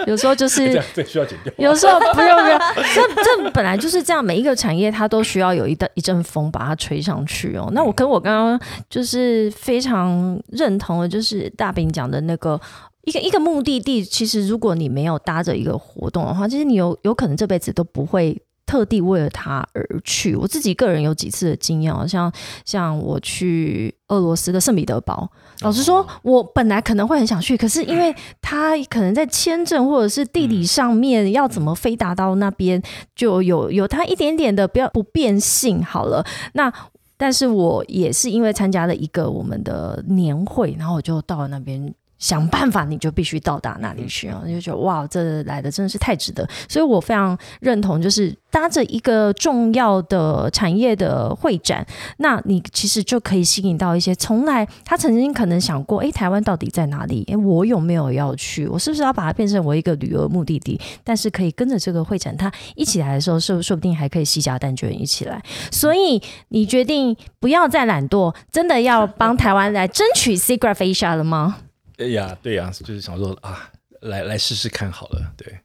有时候就是 样这需要剪掉。有时候不用不用，这这本来就是这样，每一个产业它都需要有一阵一阵风把它吹上去哦。那我跟我刚刚就是非常认同的，就是大饼讲的那个。一个一个目的地，其实如果你没有搭着一个活动的话，其实你有有可能这辈子都不会特地为了他而去。我自己个人有几次的经验哦，像像我去俄罗斯的圣彼得堡，老实说，我本来可能会很想去，可是因为他可能在签证或者是地理上面要怎么飞达到那边，就有有他一点点的不要不变性。好了，那但是我也是因为参加了一个我们的年会，然后我就到了那边。想办法，你就必须到达那里去啊！你就觉得哇，这来的真的是太值得，所以我非常认同，就是搭着一个重要的产业的会展，那你其实就可以吸引到一些从来他曾经可能想过，诶，台湾到底在哪里？诶，我有没有要去？我是不是要把它变成我一个旅游目的地？但是可以跟着这个会展，他一起来的时候，说说不定还可以西家蛋卷一起来。所以你决定不要再懒惰，真的要帮台湾来争取 Secret Asia 了吗？哎呀，对呀，就是想说啊，来来试试看好了。对，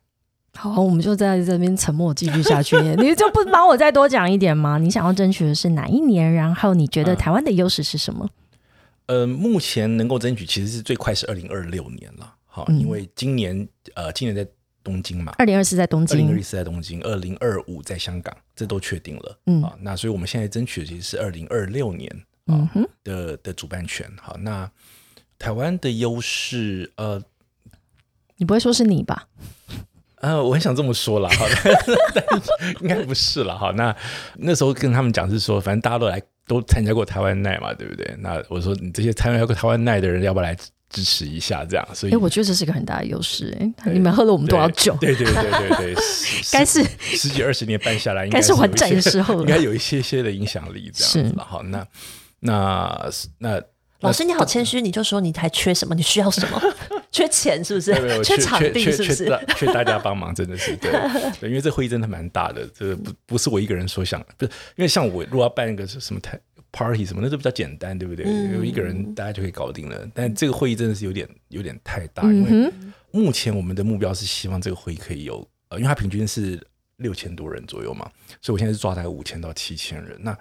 好，我们就在这边沉默继续下去。你就不帮我再多讲一点吗？你想要争取的是哪一年？然后你觉得台湾的优势是什么？呃，目前能够争取其实是最快是二零二六年了。好，嗯因为今年呃，今年在东京嘛，二零二四在东京二零二，四在东京，二零二五在香港，这都确定了。嗯啊，那所以我们现在争取的其实是二零二六年嗯哼，的的主办权。好，那台湾的优势，呃你不会说是你吧？呃，我很想这么说啦，好，但应该不是了。哈，那那时候跟他们讲是说，反正大家都来都参加过台湾奈嘛，对不对？那我说你这些参加过台湾奈的人，要不要来支持一下？这样，所以哎，我觉得这是一个很大的优势。哎，你们喝了我们多少酒？对对对对对，十该是十几二十年办下来，应该是还债的时候了应该有一些些的影响力这样子了。好，那那那老师你好谦虚，你就说你还缺什么？你需要什么？缺钱是不是？缺缺场地是不是？缺大家帮忙，真的是对 对，因为这会议真的蛮大的，这不不是我一个人所想，不是因为像我如果要办一个什么台 party 什么，那都比较简单，对不对？嗯有一个人大家就可以搞定了。但这个会议真的是有点有点太大，因为目前我们的目标是希望这个会议可以有，呃，因为它平均是六千多人左右嘛，所以我现在是抓大概五千到七千人。那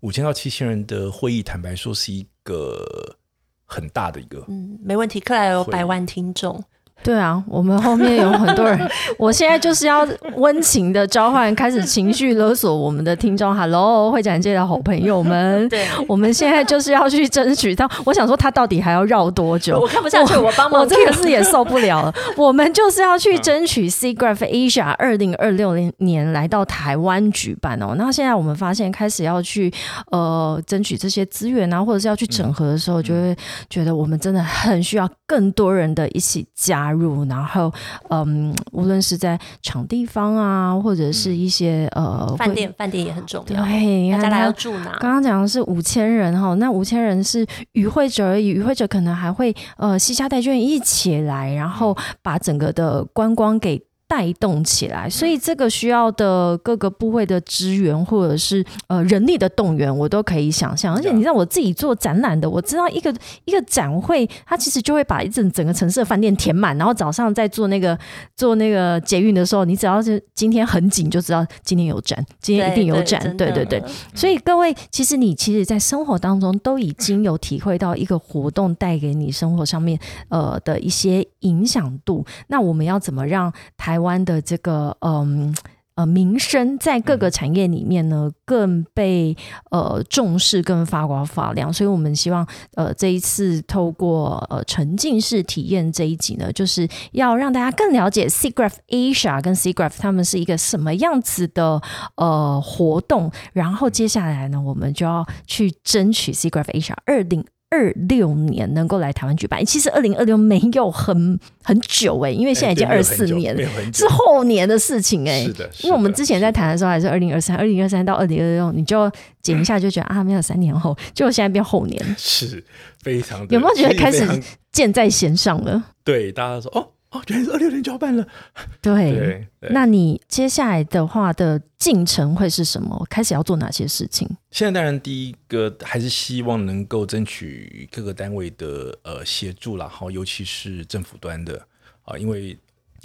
五千到七千人的会议，坦白说是一个很大的一个，嗯，没问题。克莱尔有百万听众，对啊，我们后面有很多人，我现在就是要温情的召唤，开始情绪勒索我们的听众。Hello，会展界的好朋友们，对我们现在就是要去争取到。我想说，他到底还要绕多久？我看不下去，我帮忙我这个是也受不了了。我们就是要去争取 SIGGRAPH Asia 二零二六年来到台湾举办哦。那现在我们发现开始要去呃争取这些资源啊，或者是要去整合的时候，就会觉得我们真的很需要更多人的一起加入。然后嗯，无论是在场地方啊，或者是一些呃饭店，饭店也很重要。对，大家来要住哪？刚刚讲的是五千人哈，那五千人是与会者而已，与会者可能还会呃西家带眷一起来，然后把整个的观光给。带动起来，所以这个需要的各个部位的支援，或者是呃人力的动员，我都可以想象。而且你知道，我自己做展览的，我知道一个一个展会，它其实就会把一整整个城市的饭店填满，然后早上在做那个做那个捷运的时候，你只要是今天很紧，就知道今天有展，今天一定有展。对对对，所以各位，其实你其实，在生活当中都已经有体会到一个活动带给你生活上面呃的一些影响度。那我们要怎么让台湾的这个嗯？呃，民生在各个产业里面呢，更被呃重视，更发光发亮。所以，我们希望呃这一次透过呃沉浸式体验这一集呢，就是要让大家更了解 SIGGRAPH Asia 跟 SIGGRAPH 他们是一个什么样子的呃活动。然后接下来呢，我们就要去争取 SIGGRAPH Asia 二零。二六年能够来台湾举办，其实二零二六没有很很久哎、因为现在已经二四年没有很久。是后年的事情哎、是的，是因为我们之前在谈的时候还是二零二三，二零二三到二零二六，你就减一下就觉得啊没有三年后，结果现在变后年，是非常的有没有觉得开始箭在弦上了？对大家说哦，哦，原来是二六年就要办了。对，对，对那你接下来的话的进程会是什么？开始要做哪些事情？现在当然第一个还是希望能够争取各个单位的呃协助啦，好，尤其是政府端的啊，因为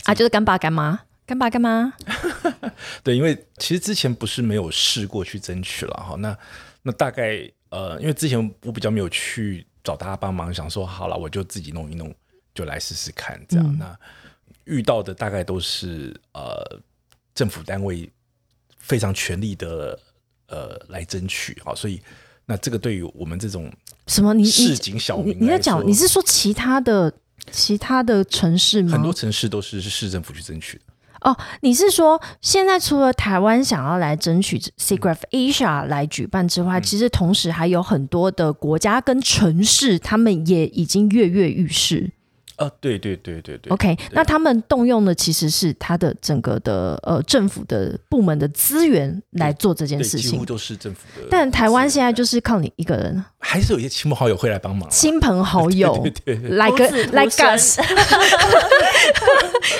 啊，就是干爸干妈，干爸干妈。对，因为其实之前不是没有试过去争取了哈，那那大概呃，因为之前我比较没有去找大家帮忙，想说好了，我就自己弄一弄，就来试试看这样。那遇到的大概都是呃政府单位非常全力的呃来争取啊，所以那这个对于我们这种什么？你你市井小你民来你在讲？你是说其他的其他的城市吗？很多城市都是是市政府去争取的。哦，你是说现在除了台湾想要来争取 SIGGRAPH Asia 来举办之嗯外，其实同时还有很多的国家跟城市，他们也已经跃跃欲试。啊，对对对对对 OK，那他们动用的其实是他的整个的呃政府的部门的资源来做这件，事情几乎。都是政府的。但台湾现在就是靠你一个人，还是有一些亲朋好友会来帮忙啦。亲朋好友 对对对对来个徒子徒 like us，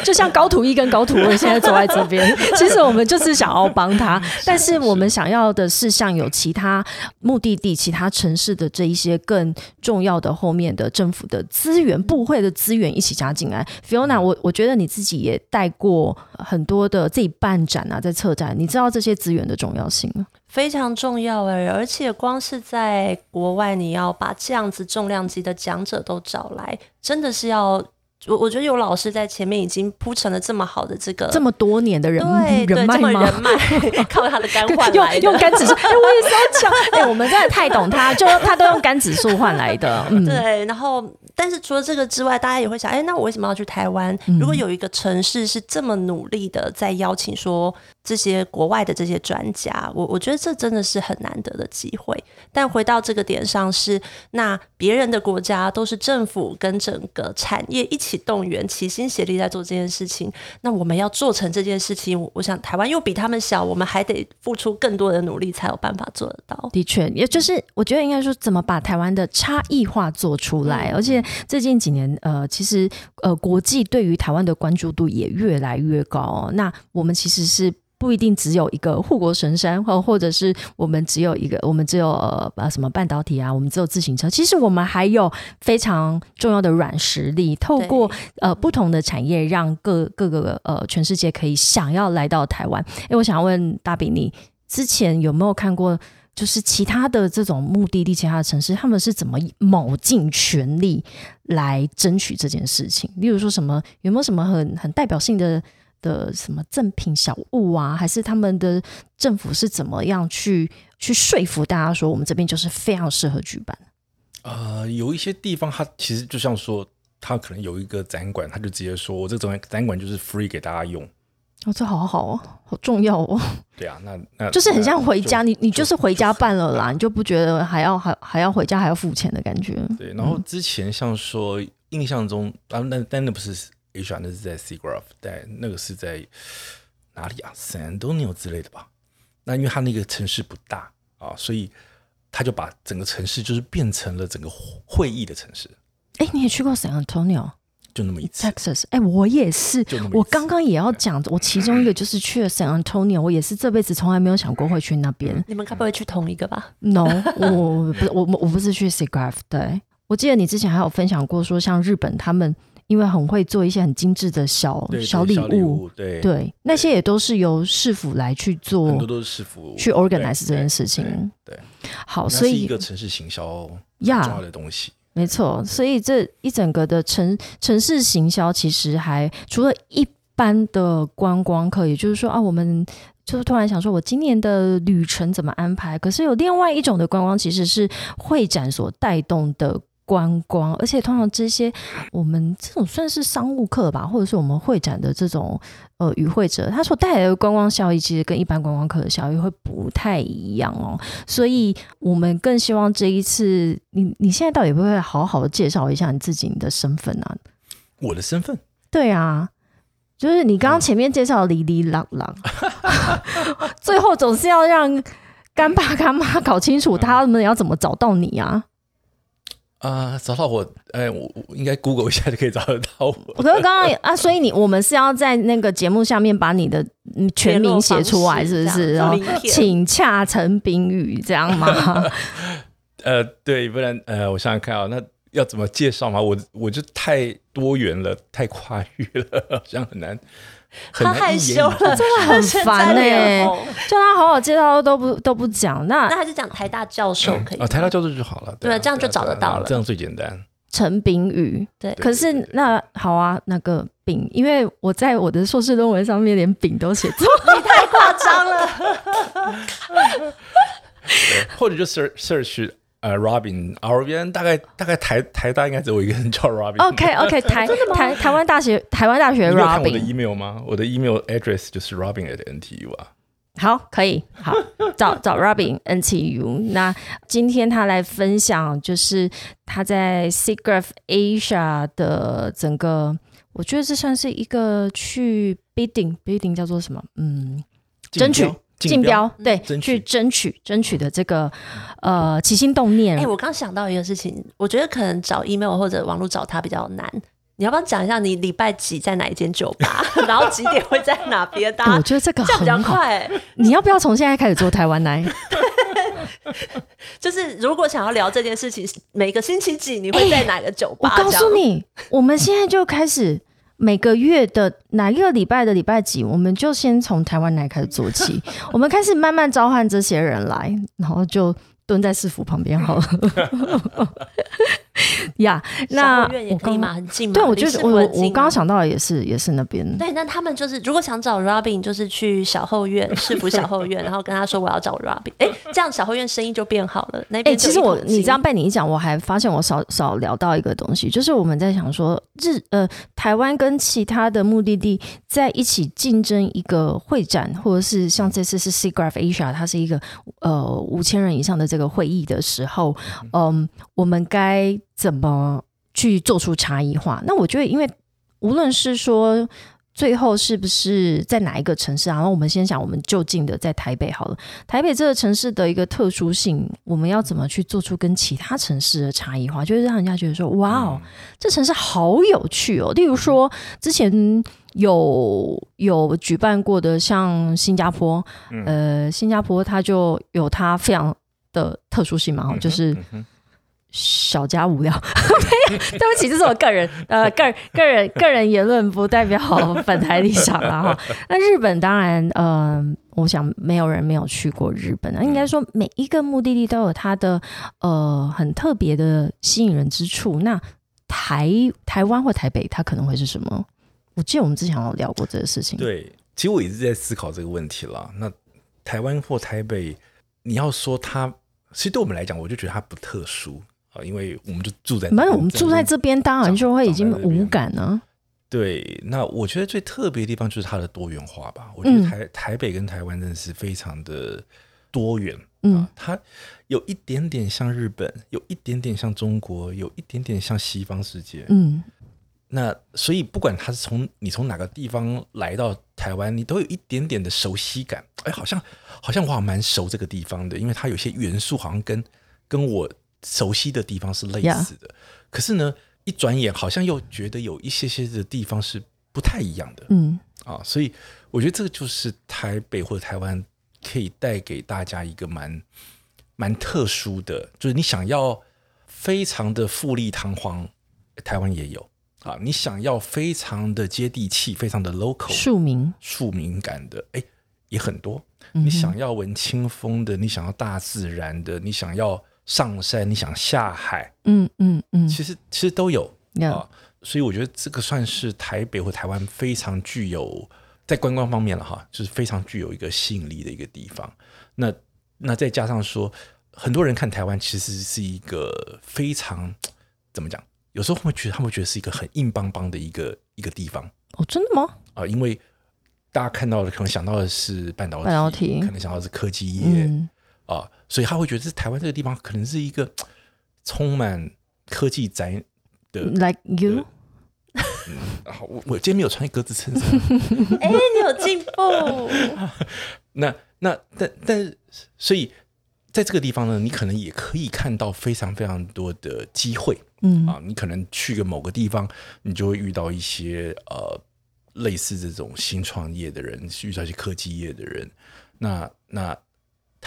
就像高土一跟高土二现在坐在这边，其实我们就是想要帮他，但是我们想要的是像有其他目的地、其他城市的这一些更重要的后面的政府的资源、部会的资源一起加进来。Fiona，我我觉得你自己也带过很多的自己办展啊，在策展，你知道这些资源的重要性吗？非常重要哎，而且光是在国外，你要把这样子重量级的讲者都找来，真的是要我我觉得有老师在前面已经铺成了这么好的这个这么多年的人对 对人脉吗？这么人脉，靠他的肝换用来的，用肝指数，哎、我也是要讲，哎、我们真的太懂他，就他都用肝指数换来的，嗯，对，然后但是除了这个之外，大家也会想，哎，那我为什么要去台湾？嗯如果有一个城市是这么努力的在邀请说这些国外的这些专家，我我觉得这真的是很难得的机会。但回到这个点上是，那别人的国家都是政府跟整个产业一起动员，齐心协力在做这件事情。那我们要做成这件事情，我我想台湾又比他们小，我们还得付出更多的努力才有办法做得到。的确，也就是我觉得应该说，怎么把台湾的差异化做出来，而且最近几年，呃，其实呃，国际对于台湾的关注度也越来越高、哦。那我们其实是。不一定只有一个护国神山，或或者是我们只有一个，我们只有呃什么半导体啊，我们只有自行车。其实我们还有非常重要的软实力，透过呃不同的产业，让各各个呃全世界可以想要来到台湾。哎，我想问大饼，你之前有没有看过？就是其他的这种目的地，其他的城市，他们是怎么卯尽全力来争取这件事情？例如说什么，有没有什么很很代表性的的什么赠品小物啊？还是他们的政府是怎么样去去说服大家说，我们这边就是非常适合举办？呃，有一些地方，它其实就像说，它可能有一个展馆，它就直接说，我这个展展馆就是 free 给大家用。哦，这好好哦，好重要哦，对啊，那 那就是很像回家，你你就是回家办了啦，你就不觉得还要还还要回家还要付钱的感觉？对，然后之前像说，印象中啊，那但那不是 Asia，那是在 SeaGraph，但那个是在哪里啊？San Antonio 之类的吧？那因为它那个城市不大啊，所以他就把整个城市就是变成了整个会议的城市，哎，你也去过 San Antonio？就那么一次。Texas，哎、我也是我刚刚也要讲，我其中一个就是去了 San Antonio，我也是这辈子从来没有想过会去那边。你们该不会去同一个吧？No，我我不是我我不是去 SIGGRAPH，对我记得你之前还有分享过，说像日本他们因为很会做一些很精致的小小礼物，物，对对，那些也都是由市府来去做很多都是师傅去 organize 这件事情。对，对好，所以一个城市行销很呀重要的东西。没错，所以这一整个的城城市行销，其实还除了一般的观光客，也就是说啊，我们就是突然想说，我今年的旅程怎么安排？可是有另外一种的观光，其实是会展所带动的。观光，而且通常这些我们这种算是商务客吧，或者是我们会展的这种呃与会者，他所带来的观光效益，其实跟一般观光客的效益会不太一样哦。所以我们更希望这一次，你你现在到底会不会好好的介绍一下你自己你的身份啊？我的身份对啊，就是你刚刚前面介绍的哩哩啷啷，最后总是要让干爸干妈搞清楚他们要怎么找到你啊。啊、找到我，哎，我我应该 Google 一下就可以找得到我。我可是刚刚啊，所以你我们是要在那个节目下面把你的嗯全名写出来，是不是？然后请洽陈炳宇这样吗？呃，对，不然呃，我想想看啊，那要怎么介绍嘛？我我就太多元了，太跨域了，好像很难，很他害羞了，真的很烦哎欸叫他好好介绍都不都不讲。那那还是讲台大教授可以吗？啊，台大教授就好了，啊对这样就啊找得到了这样最简单。陈炳宇，对可是那好啊，那个丙，因为我在我的硕士论文上面连丙都写错，你太夸张了。或者就 search search 呃 Robin R B N，大概大概台台大应该只有我一个人叫 Robin。OK OK，台台台湾大学台湾大学你有看我的 Robin，email 吗？我的 email address 就是 Robin at NTU 啊。好，可以，好，找找 Robin NTU。那今天他来分享，就是他在 SIGGRAPH Asia 的整个，我觉得这算是一个去 bidding bidding 叫做什么？嗯，争取竞标，对，去争取争取的这个呃起心动念。哎、我刚想到一个事情，我觉得可能找 email 或者网络找他比较难。你要不要讲一下你礼拜几在哪一间酒吧，然后几点会在哪边？大家我觉得这个这样比较很好。快、你要不要从现在开始做台湾来？就是如果想要聊这件事情，每个星期几你会在哪个酒吧我？告诉你，我们现在就开始每个月的哪一个礼拜的礼拜几，我们就先从台湾来开始做起，我们开始慢慢召唤这些人来，然后就蹲在师傅旁边好了。呀，那我刚可以吗？很近吗？对，我觉离市得我我刚刚想到的也是也是那边。对，那他们就是如果想找 Robin，就是去小后院市府小后院，然后跟他说我要找 Robin，哎，这样小后院生意就变好了。那哎、边就其实我你这样被你一讲，我还发现我少少聊到一个东西，就是我们在想说日呃台湾跟其他的目的地在一起竞争一个会展，或者是像这次是 SIGGRAPH Asia，它是一个呃五千人以上的这个会议的时候，嗯，我们该怎么去做出差异化？那我觉得，因为无论是说。最后是不是在哪一个城市啊？然后我们先想，我们就近的在台北好了。台北这个城市的一个特殊性，我们要怎么去做出跟其他城市的差异化？就是让人家觉得说，哇哦，这城市好有趣哦。例如说，之前有有举办过的，像新加坡，呃，新加坡它就有它非常的特殊性嘛，哦就是小家无聊。没有对不起，这是我个人 呃个人个人个人言论，不代表本台立场啦哈。那日本当然，嗯、我想没有人没有去过日本啊。应该说，每一个目的地都有它的呃很特别的吸引人之处。那台台湾或台北，它可能会是什么？我记得我们之前有聊过这个事情。对，其实我一直在思考这个问题啦。那台湾或台北，你要说它，其实对我们来讲，我就觉得它不特殊啊，因为我们就住在那边，没有，我们住在这边，当然就会已经无感了。对，那我觉得最特别的地方就是它的多元化吧。我觉得台、台北跟台湾真的是非常的多元，嗯啊，它有一点点像日本，有一点点像中国，有一点点像西方世界。嗯那所以不管他是从你从哪个地方来到台湾，你都有一点点的熟悉感。哎，好像好像我好像蛮熟这个地方的，因为它有些元素好像跟跟我熟悉的地方是类似的。可是呢，一转眼好像又觉得有一些些的地方是不太一样的嗯啊。所以我觉得这个就是台北或者台湾可以带给大家一个蛮蛮特殊的，就是你想要非常的富丽堂皇，台湾也有啊。你想要非常的接地气、非常的 local 庶民，庶民感的，哎，也很多。嗯你想要闻清风的，你想要大自然的，你想要上山，你想下海，嗯嗯嗯，其实其实都有呀啊。所以我觉得这个算是台北或台湾非常具有在观光方面了哈，就是非常具有一个吸引力的一个地方。那那再加上说，很多人看台湾其实是一个非常怎么讲？有时候会觉得他们觉得是一个很硬邦邦的一个一个地方哦，真的吗？啊，因为大家看到的可能想到的是半导体，半导体可能想到的是科技业、嗯啊，所以他会觉得这台湾这个地方可能是一个充满科技宅的。，like you，啊，我我今天没有穿格子衬衫。哎，你有进步，那那但但是，所以在这个地方呢，你可能也可以看到非常非常多的机会。嗯啊，你可能去个某个地方，你就会遇到一些呃类似这种新创业的人，遇到一些科技业的人。那那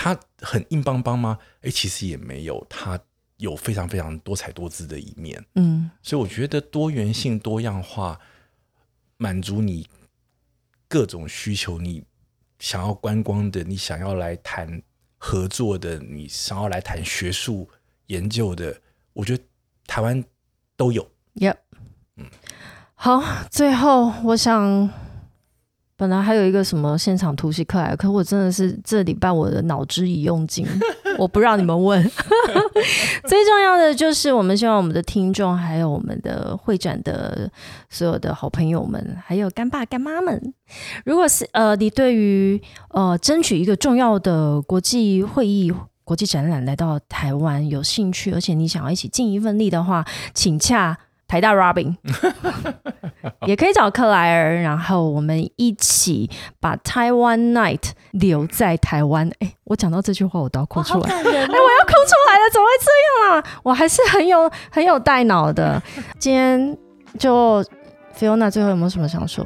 他很硬邦邦吗？哎，其实也没有，他有非常非常多彩多姿的一面。嗯所以我觉得多元性、多样化，满足你各种需求，你想要观光的，你想要来谈合作的，你想要来谈学术研究的，我觉得台湾都有。，Yep，好，最后我想。本来还有一个什么现场突袭课来，可我真的是这礼拜我的脑汁已用尽，我不让你们问。最重要的就是，我们希望我们的听众，还有我们的会展的所有的好朋友们，还有干爸干妈们，如果是呃，你对于呃争取一个重要的国际会议。国际展览来到台湾有兴趣，而且你想要一起尽一份力的话，请洽台大 Robin，也可以找克莱尔，然后我们一起把 Taiwan Night 留在台湾。哎，我讲到这句话，我都要哭，出来。哎，我要哭出来了，怎么会这样啊？我还是很有很有带脑的。今天就 Fiona 最后有没有什么想说？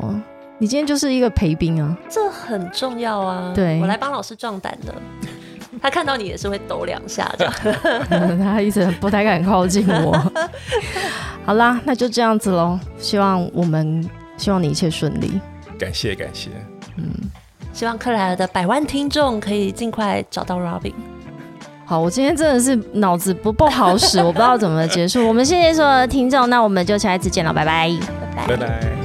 你今天就是一个陪兵啊，这很重要啊！对我来帮老师壮胆的。他看到你也是会抖两下的。他一直不太敢靠近我。好啦，那就这样子喽。希望我们希望你一切顺利。感谢感谢，嗯希望克莱尔的百万听众可以尽快找到 Robin。好，我今天真的是脑子不不好使，我不知道怎么结束。我们谢谢所有的听众，那我们就下一次见了，拜拜。拜拜拜拜。